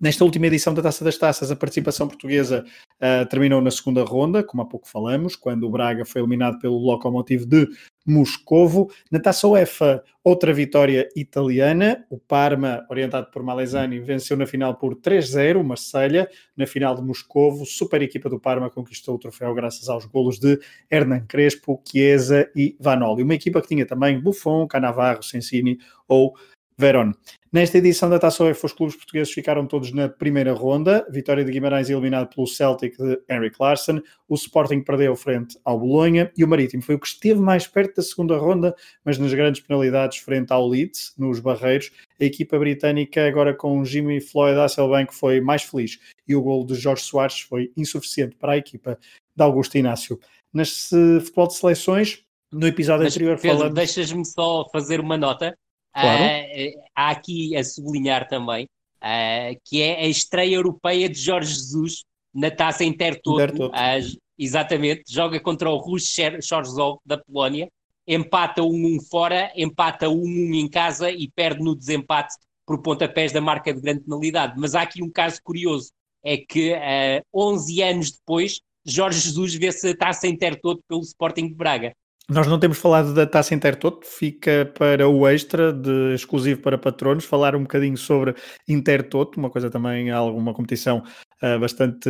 [SPEAKER 2] Nesta última edição da Taça das Taças, a participação portuguesa uh, terminou na segunda ronda, como há pouco falamos, quando o Braga foi eliminado pelo Lokomotiv de Moscovo. Na Taça UEFA, outra vitória italiana. O Parma, orientado por Malesani, venceu na final por 3-0 o Marselha. Na final de Moscovo, super equipa do Parma conquistou o troféu graças aos golos de Hernan Crespo, Chiesa e Vanoli. Uma equipa que tinha também Buffon, Canavarro, Sensini ou Verón. Nesta edição da Taça UEFA, os clubes portugueses ficaram todos na primeira ronda. Vitória de Guimarães eliminado pelo Celtic de Henrik Larsson. O Sporting perdeu frente ao Bolonha e o Marítimo foi o que esteve mais perto da segunda ronda, mas nas grandes penalidades frente ao Leeds, nos Barreiros. A equipa britânica, agora com Jimmy Floyd Hasselbank, foi mais feliz e o gol de Jorge Soares foi insuficiente para a equipa de Augusto Inácio. Neste futebol de seleções, no episódio mas, anterior
[SPEAKER 4] falamos... deixas-me só fazer uma nota Claro. Uh, há aqui a sublinhar também uh, que é a estreia europeia de Jorge Jesus na taça Intertoto. Uh, exatamente, joga contra o Rus Chorzov da Polónia, empata 1-1 fora, empata 1-1 em casa e perde no desempate por pontapés da marca de grande penalidade. Mas há aqui um caso curioso, é que uh, 11 anos depois Jorge Jesus vê-se a taça Intertoto pelo Sporting de Braga.
[SPEAKER 2] Nós não temos falado da Taça Intertoto, fica para o extra, de, exclusivo para patronos, falar um bocadinho sobre Intertoto, uma coisa também, alguma competição uh, bastante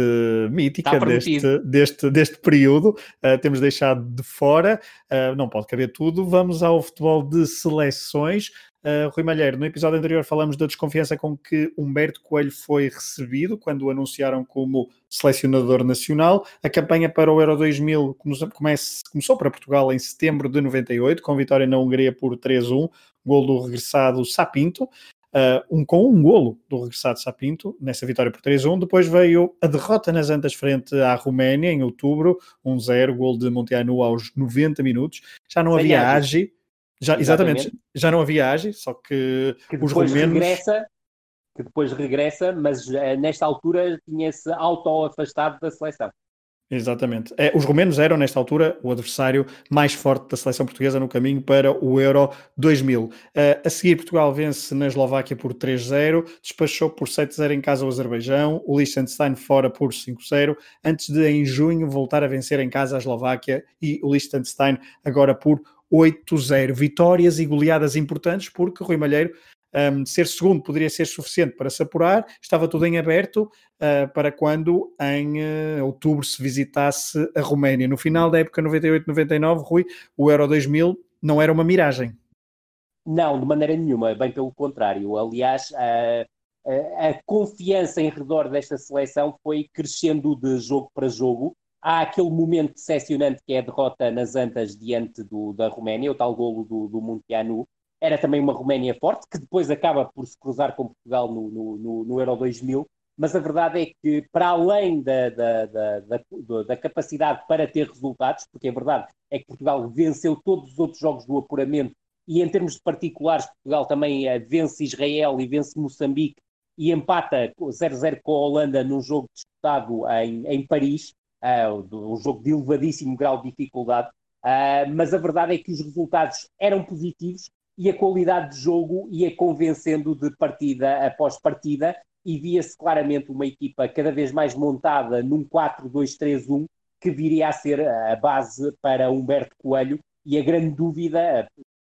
[SPEAKER 2] mítica deste, deste, deste período. Uh, temos deixado de fora, uh, não pode caber tudo. Vamos ao futebol de seleções. Uh, Rui Malheiro, no episódio anterior falamos da desconfiança com que Humberto Coelho foi recebido quando o anunciaram como selecionador nacional. A campanha para o Euro 2000 comece, começou para Portugal em setembro de 98, com vitória na Hungria por 3-1, gol do regressado Sapinto. Uh, um, com um golo do regressado Sapinto, nessa vitória por 3-1. Depois veio a derrota nas Antas frente à Roménia, em outubro, 1-0, gol de Monteanu aos 90 minutos. Já não havia Agi já, exatamente. exatamente. já não havia AGI, só que,
[SPEAKER 4] que os romanos... regressa, que depois regressa, mas uh, nesta altura tinha-se auto-afastado da seleção.
[SPEAKER 2] Exatamente. É, os romenos eram, nesta altura, o adversário mais forte da seleção portuguesa no caminho para o Euro 2000. Uh, a seguir, Portugal vence na Eslováquia por 3-0, despachou por 7-0 em casa o Azerbaijão, o Liechtenstein fora por 5-0, antes de, em junho, voltar a vencer em casa a Eslováquia e o Liechtenstein agora por 8-0. Vitórias e goleadas importantes, porque Rui Malheiro um, ser segundo poderia ser suficiente para se apurar, estava tudo em aberto uh, para quando em uh, outubro se visitasse a Roménia. No final da época 98-99, Rui, o Euro 2000 não era uma miragem.
[SPEAKER 4] Não, de maneira nenhuma, bem pelo contrário. Aliás, a, a, a confiança em redor desta seleção foi crescendo de jogo para jogo. Há aquele momento decepcionante que é a derrota nas Antas diante do, da Roménia, o tal golo do, do Muntianu, era também uma Roménia forte, que depois acaba por se cruzar com Portugal no, no, no, no Euro 2000, mas a verdade é que, para além da, da, da, da, da capacidade para ter resultados, porque a verdade é que Portugal venceu todos os outros jogos do apuramento, e em termos de particulares, Portugal também uh, vence Israel e vence Moçambique, e empata 0-0 com a Holanda num jogo disputado em, em Paris, um jogo de elevadíssimo grau de dificuldade, uh, mas a verdade é que os resultados eram positivos e a qualidade de jogo ia convencendo de partida após partida e via-se claramente uma equipa cada vez mais montada num 4-2-3-1 que viria a ser a base para Humberto Coelho. E a grande dúvida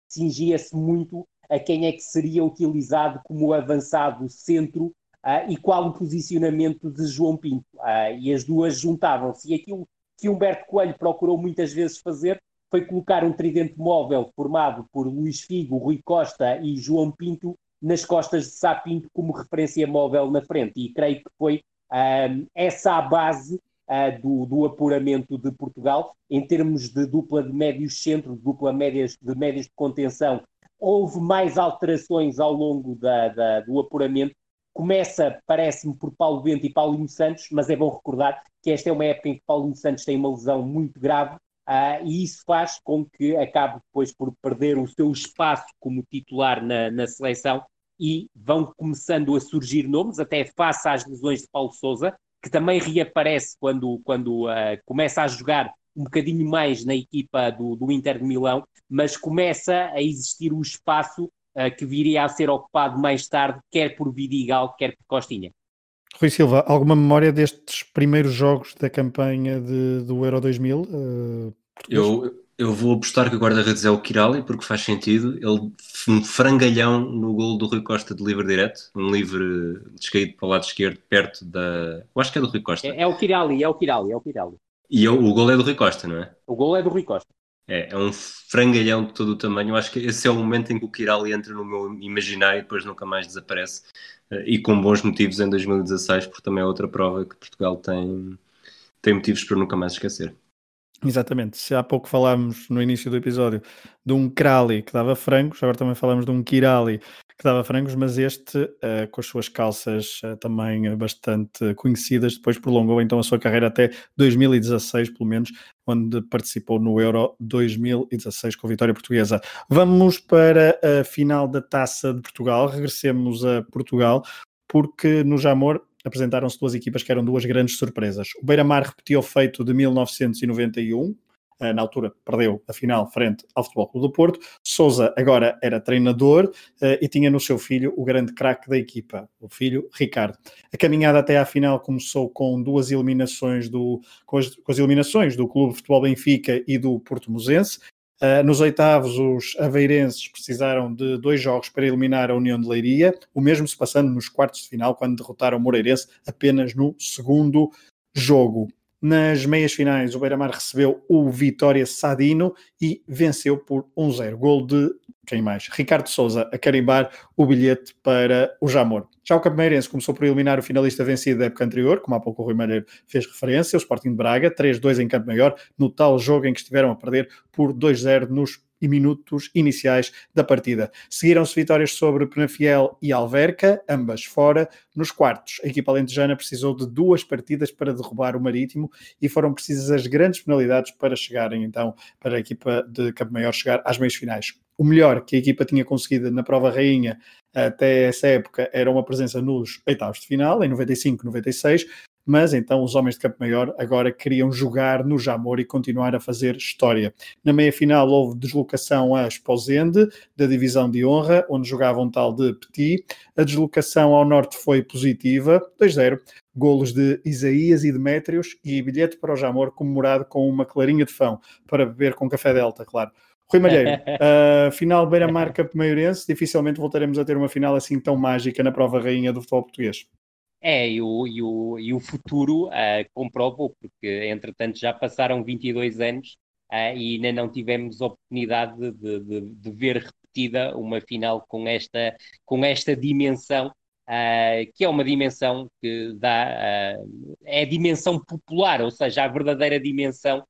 [SPEAKER 4] cingia-se muito a quem é que seria utilizado como avançado centro uh, e qual o posicionamento de João Pinto. Uh, e as duas juntavam-se. E aquilo que Humberto Coelho procurou muitas vezes fazer foi colocar um tridente móvel formado por Luís Figo, Rui Costa e João Pinto nas costas de Sá Pinto como referência móvel na frente. E creio que foi um, essa a base uh, do, do, apuramento de Portugal. Em termos de dupla de médios centro, de dupla médias, de médios de contenção, houve mais alterações ao longo da, da, do apuramento. Começa, parece-me, por Paulo Bento e Paulinho Santos, mas é bom recordar que esta é uma época em que Paulinho Santos tem uma lesão muito grave Uh, e isso faz com que acabe depois por perder o seu espaço como titular na, na seleção e vão começando a surgir nomes, até face às lesões de Paulo Souza, que também reaparece quando, quando uh, começa a jogar um bocadinho mais na equipa do, do Inter de Milão, mas começa a existir o espaço que viria a ser ocupado mais tarde, quer por Vidigal, quer por Costinha.
[SPEAKER 2] Rui Silva, alguma memória destes primeiros jogos da campanha de, do Euro 2000? Uh,
[SPEAKER 3] eh, eu, eu vou apostar que o guarda-redes é o Kirali, porque faz sentido. Ele, um frangalhão no gol do Rui Costa de livre direto, um livre descaído para o lado esquerdo, perto da. Eu acho que é do Rui Costa.
[SPEAKER 4] É, é o Kirali, é o Kirali, é o Kirali.
[SPEAKER 3] E o, o gol é do Rui Costa, não é?
[SPEAKER 4] O gol é do Rui Costa.
[SPEAKER 3] É, é um frangalhão de todo o tamanho. Eu acho que esse é o momento em que o Kirali entra no meu imaginário e depois nunca mais desaparece. Eh, e com bons motivos em 2016, porque também é outra prova que Portugal tem, tem motivos para nunca mais esquecer.
[SPEAKER 2] Exatamente. Se há pouco falámos no início do episódio de um Krali que dava frangos, agora também falamos de um Kirali que dava frangos, mas este, uh, com as suas calças uh, também bastante conhecidas, depois prolongou então a sua carreira até 2016, pelo menos, onde participou no Euro 2016 com a vitória portuguesa. Vamos para a final da Taça de Portugal, regressemos a Portugal, porque no Jamor apresentaram-se duas equipas que eram duas grandes surpresas. O Beira-Mar repetiu o feito de 1991, eh, na altura perdeu a final frente ao Futebol Clube do Porto. Souza agora era treinador uh, e tinha no seu filho o grande craque da equipa, o filho Ricardo. A caminhada até à final começou com duas eliminações do, com as, com as eliminações do Clube Futebol Benfica e do Porto Musense. Uh, nos oitavos, os aveirenses precisaram de dois jogos para eliminar a União de Leiria, o mesmo se passando nos quartos de final, quando derrotaram o Moreirense apenas no segundo jogo. Nas meias finais, o Beira-Mar recebeu o Vitória Sadino e venceu por 1-0. Gol de quem mais? Ricardo Souza a carimbar o bilhete para o Jamor. Já o Campameirense começou por eliminar o finalista vencido da época anterior, como há pouco o Rui Malheiro fez referência, o Sporting de Braga, 3-2 em Campo Maior, no tal jogo em que estiveram a perder por 2-0 nos e minutos iniciais da partida. Seguiram-se vitórias sobre Penafiel e Alverca, ambas fora. Nos quartos, a equipa alentejana precisou de duas partidas para derrubar o Marítimo e foram precisas as grandes penalidades para chegarem, então, para a equipa de Campo Maior chegar às meias finais. O melhor que a equipa tinha conseguido na prova rainha até essa época era uma presença nos oitavos de final, em 95, 96, mas então os homens de Campo Maior agora queriam jogar no Jamor e continuar a fazer história. Na meia-final houve deslocação a Esposende, da divisão de honra, onde jogava um tal de Petit. A deslocação ao norte foi positiva, 2-0, golos de Isaías e Demétrios e bilhete para o Jamor comemorado com uma clarinha de fão, para beber com café Delta, claro. Rui Malheiro, uh, final Beira-Mar Campo-Maiorense, dificilmente voltaremos a ter uma final assim tão mágica na prova rainha do futebol português.
[SPEAKER 4] É, e o, e o, e o futuro uh, comprovou, porque entretanto já passaram 22 anos uh, e ainda não tivemos oportunidade de, de, de, ver repetida uma final com esta, com esta dimensão, uh, que é uma dimensão que dá, é a dimensão popular, ou seja, a verdadeira dimensão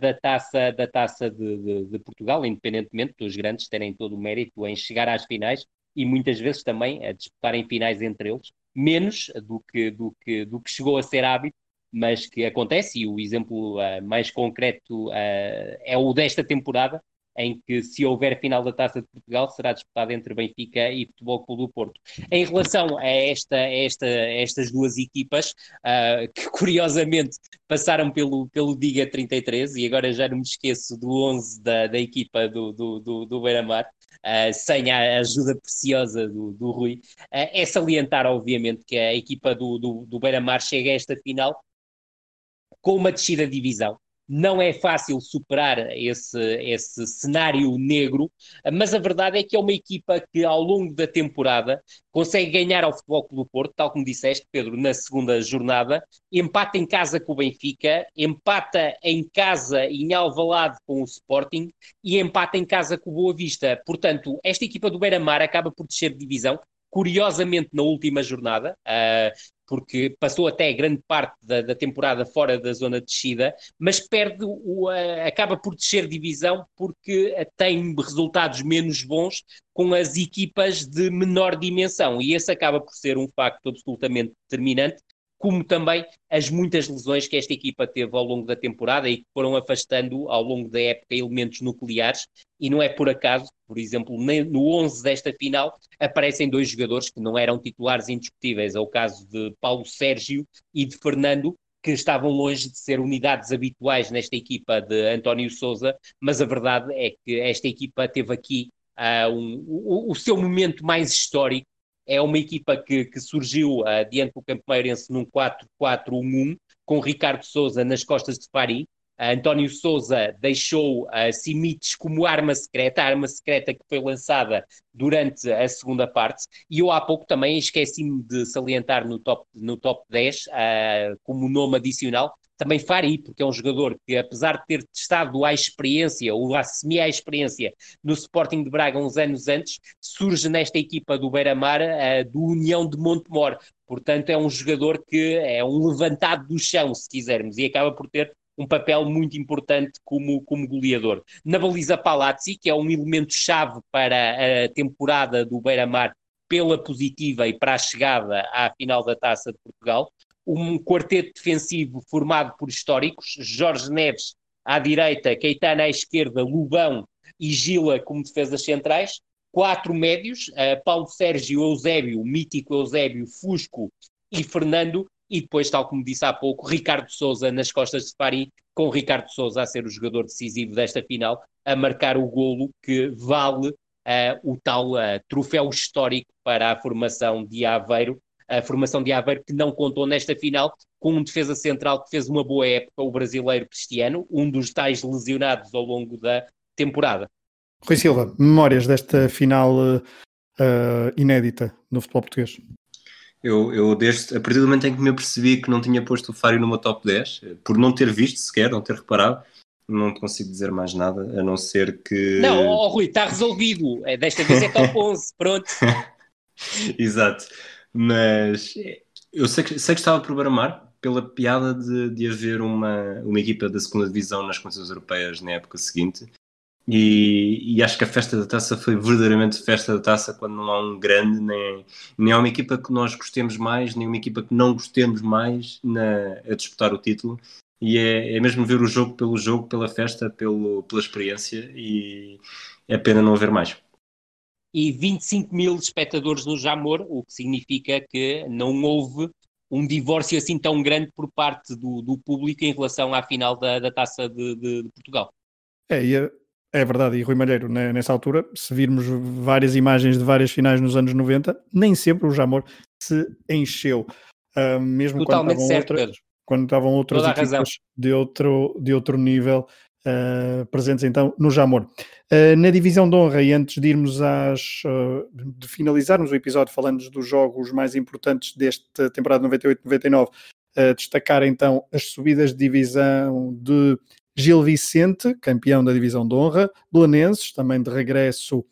[SPEAKER 4] da taça, da taça de, de, de, Portugal, independentemente dos grandes terem todo o mérito em chegar às finais e muitas vezes também a disputarem finais entre eles, menos do que, do que, do que chegou a ser hábito, mas que acontece, e o exemplo uh, mais concreto uh, é o desta temporada, em que se houver final da Taça de Portugal será disputada entre Benfica e Futebol Clube do Porto. Em relação a, esta, a esta, a estas duas equipas, uh, que curiosamente passaram pelo, pelo Diga 33 e agora já não me esqueço do 11 da, da equipa do, do, do, do Beira-Mar, Uh, sem a ajuda preciosa do, do Rui, uh, é salientar, obviamente, que a equipa do, do, do Beira-Mar chega a esta final com uma descida de divisão não é fácil superar esse, esse cenário negro, mas a verdade é que é uma equipa que ao longo da temporada consegue ganhar ao Futebol Clube Porto, tal como disseste, Pedro, na segunda jornada, empata em casa com o Benfica, empata em casa em Alvalade com o Sporting e empata em casa com o Boa Vista. Portanto, esta equipa do Beira-Mar acaba por descer de divisão, curiosamente na última jornada, uh, porque passou até grande parte da, da, temporada fora da zona de descida, mas perde o, acaba por descer divisão porque tem resultados menos bons com as equipas de menor dimensão, e esse acaba por ser um facto absolutamente determinante como também as muitas lesões que esta equipa teve ao longo da temporada e que foram afastando ao longo da época elementos nucleares. E não é por acaso, por exemplo, no 11 desta final aparecem dois jogadores que não eram titulares indiscutíveis. É o caso de Paulo Sérgio e de Fernando, que estavam longe de ser unidades habituais nesta equipa de António Souza, mas a verdade é que esta equipa teve aqui uh, um, o, o, seu momento mais histórico é uma equipa que, que surgiu uh, diante do Campo Mairense num 4-4-1-1, com Ricardo Souza nas costas de Paris. Uh, António Souza deixou uh, Simites como arma secreta, a arma secreta que foi lançada durante a segunda parte. E eu há pouco também esqueci-me de salientar no top, no top 10, uh, como nome adicional, também Fari, porque é um jogador que, apesar de ter testado a experiência, ou a semi-experiência no Sporting de Braga uns anos antes, surge nesta equipa do Beira-Mar uh, do União de Montemor. Portanto, é um jogador que é um levantado do chão, se quisermos, e acaba por ter um papel muito importante como, como goleador. Na baliza Palazzi, que é um elemento-chave para a temporada do Beira-Mar pela positiva e para a chegada à final da Taça de Portugal um quarteto defensivo formado por históricos, Jorge Neves à direita, Keitana à esquerda, Lubão e Gila como defesas centrais, quatro médios, uh, Paulo Sérgio Eusébio, mítico Eusébio, Fusco e Fernando, e depois, tal como disse há pouco, Ricardo Souza nas costas de Paris, com Ricardo Souza a ser o jogador decisivo desta final, a marcar o golo que vale uh, o tal uh, troféu histórico para a formação de Aveiro, a formação de Aveiro, que não contou nesta final com um defesa central que fez uma boa época, o brasileiro Cristiano, um dos tais lesionados ao longo da temporada.
[SPEAKER 2] Rui Silva, memórias desta final uh, inédita no futebol português?
[SPEAKER 3] Eu, eu desde, a partir do momento em que me apercebi que não tinha posto o Fário numa top 10, por não ter visto sequer, não ter reparado, não consigo dizer mais nada, a não ser que.
[SPEAKER 4] Não, oh, Rui, está resolvido. É, desta vez é top 11, pronto.
[SPEAKER 3] Exato. Mas eu sei que, sei que estava por Baramar pela piada de, de haver uma, uma equipa da segunda divisão nas competições europeias na época seguinte. E, e, acho que a festa da taça foi verdadeiramente festa da taça quando não há um grande, nem, nem há uma equipa que nós gostemos mais, nem uma equipa que não gostemos mais na, a disputar o título. E é, é mesmo ver o jogo pelo jogo, pela festa, pelo, pela experiência, e é pena não haver mais
[SPEAKER 4] e 25 mil espectadores no Jamor, o que significa que não houve um divórcio assim tão grande por parte do, do público em relação à final da, da Taça de, de, de Portugal.
[SPEAKER 2] É, é, é verdade, e Rui Malheiro, né, nessa altura, se virmos várias imagens de várias finais nos anos 90, nem sempre o Jamor se encheu. Uh, mesmo
[SPEAKER 4] Totalmente
[SPEAKER 2] quando estavam
[SPEAKER 4] certo,
[SPEAKER 2] outras,
[SPEAKER 4] Pedro.
[SPEAKER 2] quando estavam outras
[SPEAKER 4] Toda
[SPEAKER 2] equipas de outro, de outro nível uh, presentes então no Jamor. Uh, na divisão de honra, e antes de irmos às uh, de finalizarmos o episódio falando dos jogos mais importantes desta temporada 98-99, uh, destacar então as subidas de divisão de Gil Vicente, campeão da divisão de honra, Belenenses, também de regresso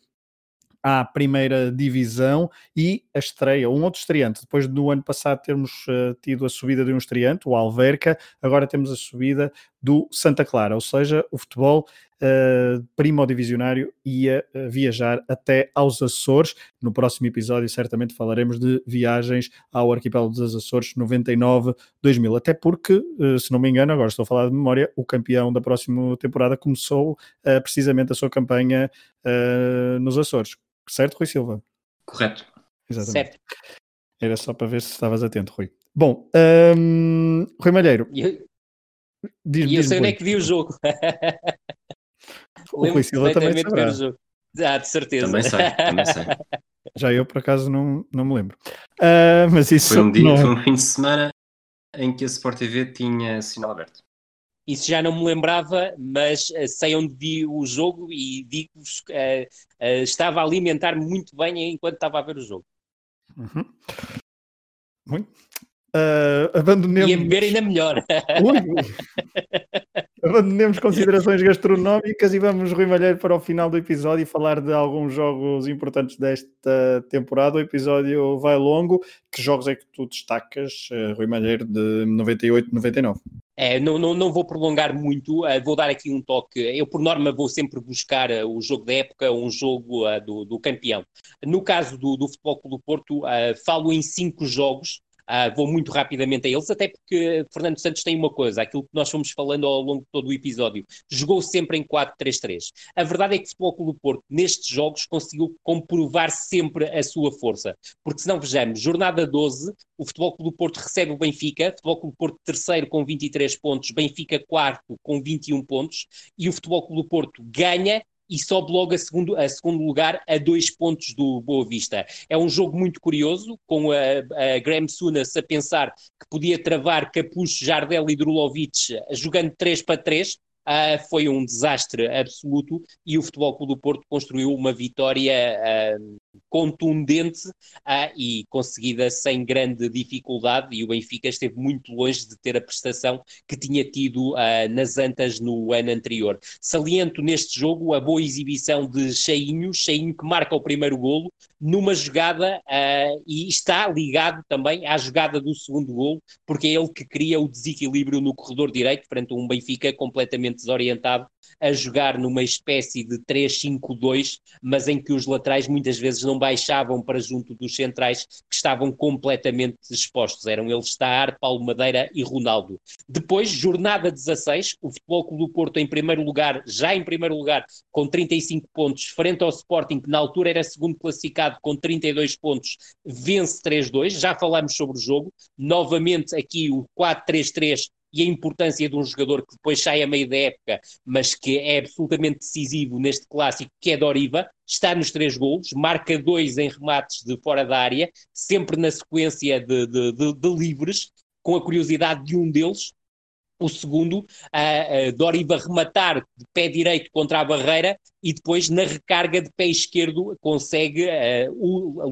[SPEAKER 2] à primeira divisão e a estreia, um outro estreante. Depois do ano passado termos uh, tido a subida de um estreante, o Alverca, agora temos a subida do Santa Clara, ou seja, o futebol uh, primo divisionário ia uh, viajar até aos Açores. No próximo episódio, certamente falaremos de viagens ao arquipélago dos Açores 99-2000, até porque, se não me engano, agora estou a falar de memória, o campeão da próxima temporada começou precisamente a sua campanha nos Açores. Certo, Rui Silva?
[SPEAKER 3] Correto.
[SPEAKER 2] Exatamente.
[SPEAKER 4] Certo.
[SPEAKER 2] Era só para ver se estavas atento, Rui. Bom, um, Rui Malheiro.
[SPEAKER 4] Eu,
[SPEAKER 2] diz,
[SPEAKER 4] e eu sei onde é que vi o jogo.
[SPEAKER 2] O Rui Silva também
[SPEAKER 4] ver
[SPEAKER 2] saberá.
[SPEAKER 4] jogo. Ah, de certeza.
[SPEAKER 3] Também sei, também sei.
[SPEAKER 2] Já eu, por acaso, não, não me lembro. Ah, mas isso
[SPEAKER 3] Foi um, dia,
[SPEAKER 2] não é-
[SPEAKER 3] foi um fim de semana em que a Sport TV tinha sinal aberto.
[SPEAKER 4] Isso já não me lembrava, mas eh, sei onde vi o jogo e digo-vos que eh, eh, estava a alimentar muito bem enquanto estava a ver o jogo.
[SPEAKER 2] Uhum. Muito. Ah, abandonemos.
[SPEAKER 4] E a beber ainda melhor.
[SPEAKER 2] Ui. Abandonemos considerações gastronómicas e vamos, Rui Malheiro, para o final do episódio e falar de alguns jogos importantes desta temporada. O episódio vai longo. Que jogos é que tu destacas, eh, Rui Malheiro, de 98, 99?
[SPEAKER 4] É, não, não, não vou prolongar muito, eh, vou dar aqui um toque. Eu, por norma, vou sempre buscar eh, o jogo da época, um jogo eh, do, do campeão. No caso do, do Futebol Clube do Porto, falo em cinco jogos. Ah, vou muito rapidamente a eles, até porque Fernando Santos tem uma coisa, aquilo que nós fomos falando ao longo de todo o episódio, jogou sempre em 4-3-3. A verdade é que o Futebol Clube do Porto, nestes jogos, conseguiu comprovar sempre a sua força. Porque se não vejamos, jornada 12, o Futebol Clube do Porto recebe o Benfica, Futebol Clube do Porto terceiro com 23 pontos, Benfica quarto com 21 pontos, e o Futebol Clube do Porto ganha e sobe logo a segundo, a segundo lugar a dois pontos do Boa Vista. É um jogo muito curioso, com a, a Graham Sunas a pensar que podia travar Capucho, Jardel e Drulovic jogando 3 para 3, Uh, foi um desastre absoluto e o Futebol Clube do Porto construiu uma vitória uh, contundente uh, e conseguida sem grande dificuldade e o Benfica esteve muito longe de ter a prestação que tinha tido nas Antas no ano anterior. Saliento neste jogo a boa exibição de Cheinho, Cheinho que marca o primeiro golo numa jogada e está ligado também à jogada do segundo golo, porque é ele que cria o desequilíbrio no corredor direito frente a um Benfica completamente desorientado a jogar numa espécie de 3-5-2, mas em que os laterais muitas vezes não baixavam para junto dos centrais que estavam completamente expostos. Eram eles Staar, Paulo Madeira e Ronaldo. Depois, jornada 16, o Futebol Clube do Porto em primeiro lugar, já em primeiro lugar, com 35 pontos, frente ao Sporting, que na altura era segundo classificado com 32 pontos, vence 3-2. Já falámos sobre o jogo. Novamente aqui o 4-3-3 e a importância de um jogador que depois sai a meio da época, mas que é absolutamente decisivo neste clássico, que é Doriva, está nos três golos, marca dois em remates de fora da área, sempre na sequência de, de, de, de livres, com a curiosidade de um deles, o segundo, a, Doriva rematar de pé direito contra a barreira e depois na recarga de pé esquerdo consegue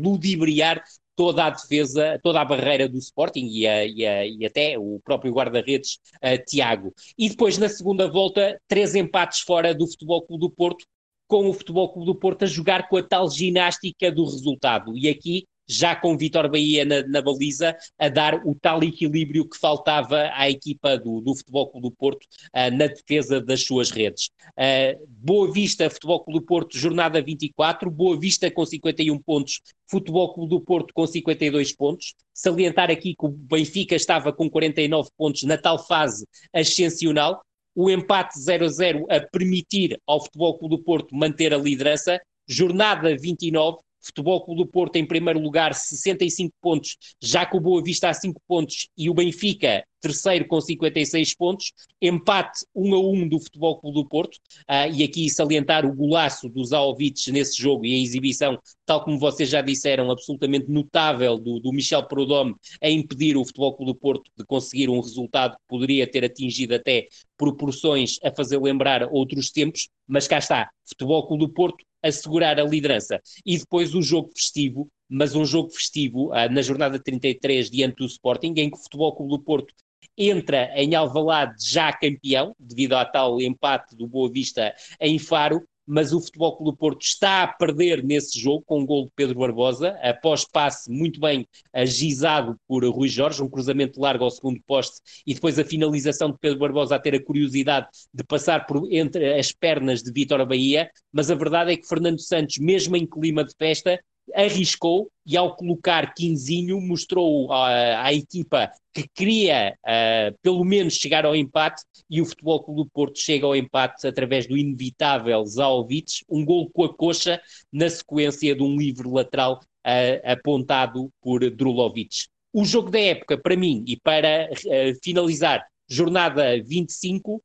[SPEAKER 4] ludibriar toda a defesa, toda a barreira do Sporting e, a, e, a, e até o próprio guarda-redes uh, Tiago. E depois, na segunda volta, três empates fora do Futebol Clube do Porto, com o Futebol Clube do Porto a jogar com a tal ginástica do resultado. E aqui já com Vitor Bahia na, na, baliza, a dar o tal equilíbrio que faltava à equipa do, do Futebol Clube do Porto uh, na defesa das suas redes. Uh, Boa Vista, Futebol Clube do Porto, jornada 24, Boa Vista com 51 pontos, Futebol Clube do Porto com 52 pontos. Salientar aqui que o Benfica estava com 49 pontos na tal fase ascensional, o empate 0-0 a permitir ao Futebol Clube do Porto manter a liderança, jornada 29, Futebol Clube do Porto em primeiro lugar, 65 pontos, já que o Boa Vista há 5 pontos e o Benfica terceiro com 56 pontos, empate 1 a 1 do Futebol Clube do Porto, uh, e aqui salientar o golaço dos Zaovic nesse jogo e a exibição, tal como vocês já disseram, absolutamente notável do, do Michel Prodome a impedir o Futebol Clube do Porto de conseguir um resultado que poderia ter atingido até proporções a fazer lembrar outros tempos, mas cá está, Futebol Clube do Porto assegurar a liderança. E depois o jogo festivo, mas um jogo festivo uh, na jornada 33 diante do Sporting, em que o Futebol Clube do Porto entra em Alvalade já campeão, devido ao tal empate do Boa Vista em Faro, mas o Futebol Clube do Porto está a perder nesse jogo com o um gol de Pedro Barbosa, após passe muito bem agizado por Rui Jorge, um cruzamento largo ao segundo poste e depois a finalização de Pedro Barbosa a ter a curiosidade de passar por entre as pernas de Vítor Bahia, mas a verdade é que Fernando Santos, mesmo em clima de festa, arriscou e ao colocar Quinzinho mostrou à, à equipa que queria uh, pelo menos chegar ao empate e o Futebol Clube do Porto chega ao empate através do inevitável Zaovic, um gol com a coxa na sequência de um livre lateral uh, apontado por Drulovic. O jogo da época, para mim, e para uh, finalizar, jornada 25,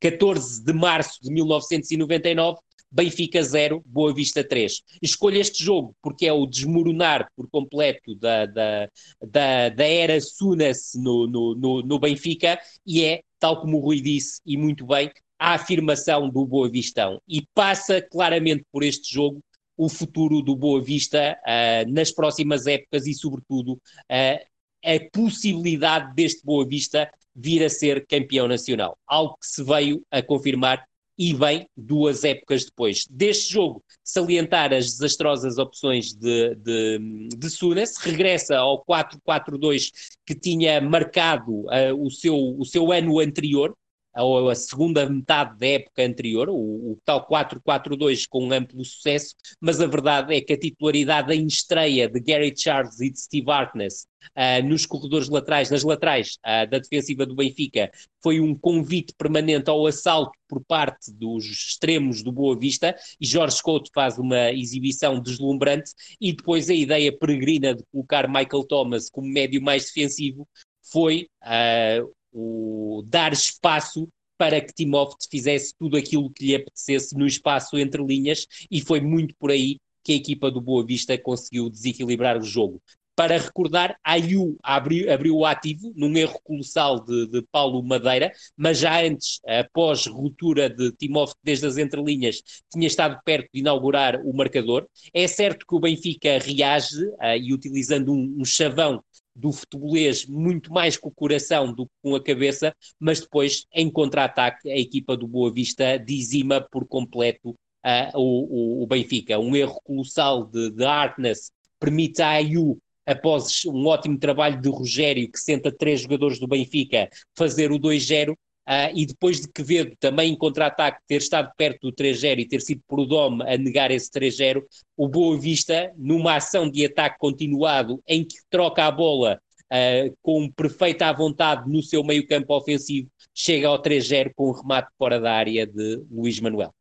[SPEAKER 4] 14 de março de 1999, Benfica 0, Boa Vista 3. Escolho este jogo porque é o desmoronar por completo da, da, da, da era Sunas no, no, no, no, Benfica e é, tal como o Rui disse, e muito bem, a afirmação do Boa Vistão. E passa claramente por este jogo o futuro do Boa Vista uh, nas próximas épocas e, sobretudo, uh, a possibilidade deste Boa Vista vir a ser campeão nacional. Algo que se veio a confirmar e bem duas épocas depois. Deste jogo, salientar as desastrosas opções de, de, de Sunas, regressa ao 4-4-2 que tinha marcado uh, o, seu, o seu ano anterior, ou a segunda metade da época anterior, o, o tal 4-4-2 com um amplo sucesso, mas a verdade é que a titularidade em estreia de Gary Charles e de Steve Harkness uh, nos corredores laterais, nas laterais uh, da defensiva do Benfica, foi um convite permanente ao assalto por parte dos extremos do Boa Vista e Jorge Couto faz uma exibição deslumbrante e depois a ideia peregrina de colocar Michael Thomas como médio mais defensivo foi uh, o dar espaço para que Timóteo fizesse tudo aquilo que lhe apetecesse no espaço entre linhas e foi muito por aí que a equipa do Boa Vista conseguiu desequilibrar o jogo. Para recordar, Ayu abriu, abriu o ativo num erro colossal de, de, Paulo Madeira, mas já antes, após ruptura de Timóteo desde as entrelinhas, tinha estado perto de inaugurar o marcador. É certo que o Benfica reage uh, e utilizando um, um chavão do futebolês muito mais com o coração do que com a cabeça, mas depois, em contra-ataque, a equipa do Boa Vista dizima por completo uh, o, o, Benfica. Um erro colossal de, de Harkness permite a Ayu, após um ótimo trabalho de Rogério, que senta três jogadores do Benfica, fazer o 2-0. Uh, e depois de Quevedo também em contra-ataque ter estado perto do 3-0 e ter sido Prudhomme a negar esse 3-0, o Boa Vista, numa ação de ataque continuado em que troca a bola uh, com perfeita vontade no seu meio campo ofensivo, chega ao 3-0 com um remate fora da área de Luís Manuel.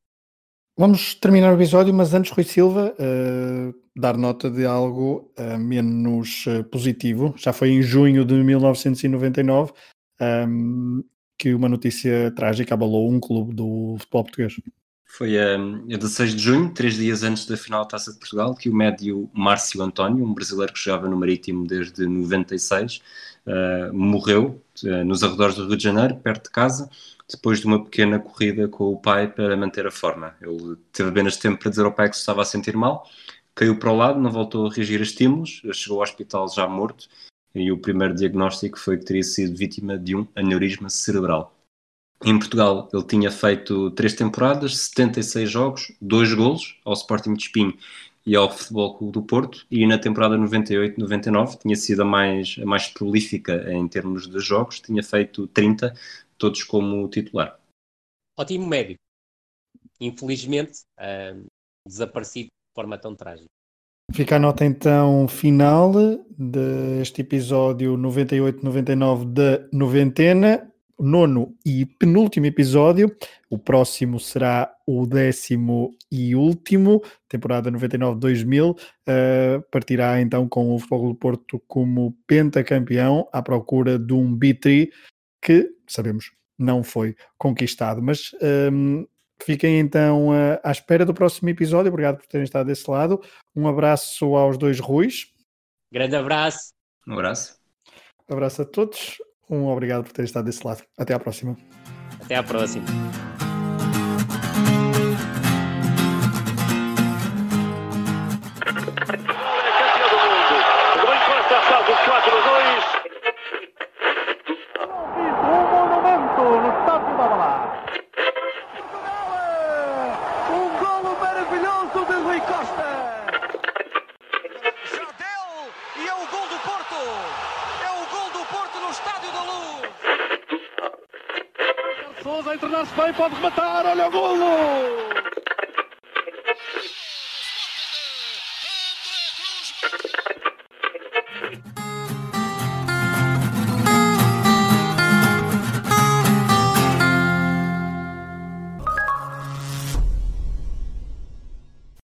[SPEAKER 2] Vamos terminar o episódio, mas antes, Rui Silva, uh, dar nota de algo menos positivo. Já foi em junho de 1999. Um, que uma notícia trágica abalou um clube do futebol português.
[SPEAKER 3] Foi a, a 16 de junho, três dias antes da final da Taça de Portugal, que o médio Márcio António, um brasileiro que jogava no Marítimo desde 96, uh, eh, morreu uh, nos arredores do Rio de Janeiro, perto de casa, depois de uma pequena corrida com o pai para manter a forma. Ele teve apenas tempo para dizer ao pai que se estava a sentir mal, caiu para o lado, não voltou a reagir a estímulos, chegou ao hospital já morto e o primeiro diagnóstico foi que teria sido vítima de um aneurisma cerebral. Em Portugal, ele tinha feito três temporadas, 76 jogos, dois golos ao Sporting de Espinho e ao Futebol Clube do Porto, e na temporada 98-99 tinha sido a mais, a mais prolífica em termos de jogos, tinha feito 30, todos como titular.
[SPEAKER 4] Ótimo médio. Infelizmente, uh, desaparecido de forma tão trágica.
[SPEAKER 2] Fica a nota então final deste episódio 98-99 da noventena. nono e penúltimo episódio. O próximo será o décimo e último, temporada 99-2000. Uh, partirá então com o Futebol do Porto como pentacampeão à procura de um B3 que, sabemos, não foi conquistado. Mas um, fiquem então uh, à espera do próximo episódio. Obrigado por terem estado desse lado. Um abraço aos dois Ruiz.
[SPEAKER 1] Grande abraço.
[SPEAKER 3] Um abraço.
[SPEAKER 2] Um abraço a todos. Um obrigado por terem estado desse lado. Até à próxima.
[SPEAKER 1] Até à próxima.
[SPEAKER 5] Souza a internar-se bem, pode rematar, olha o golo!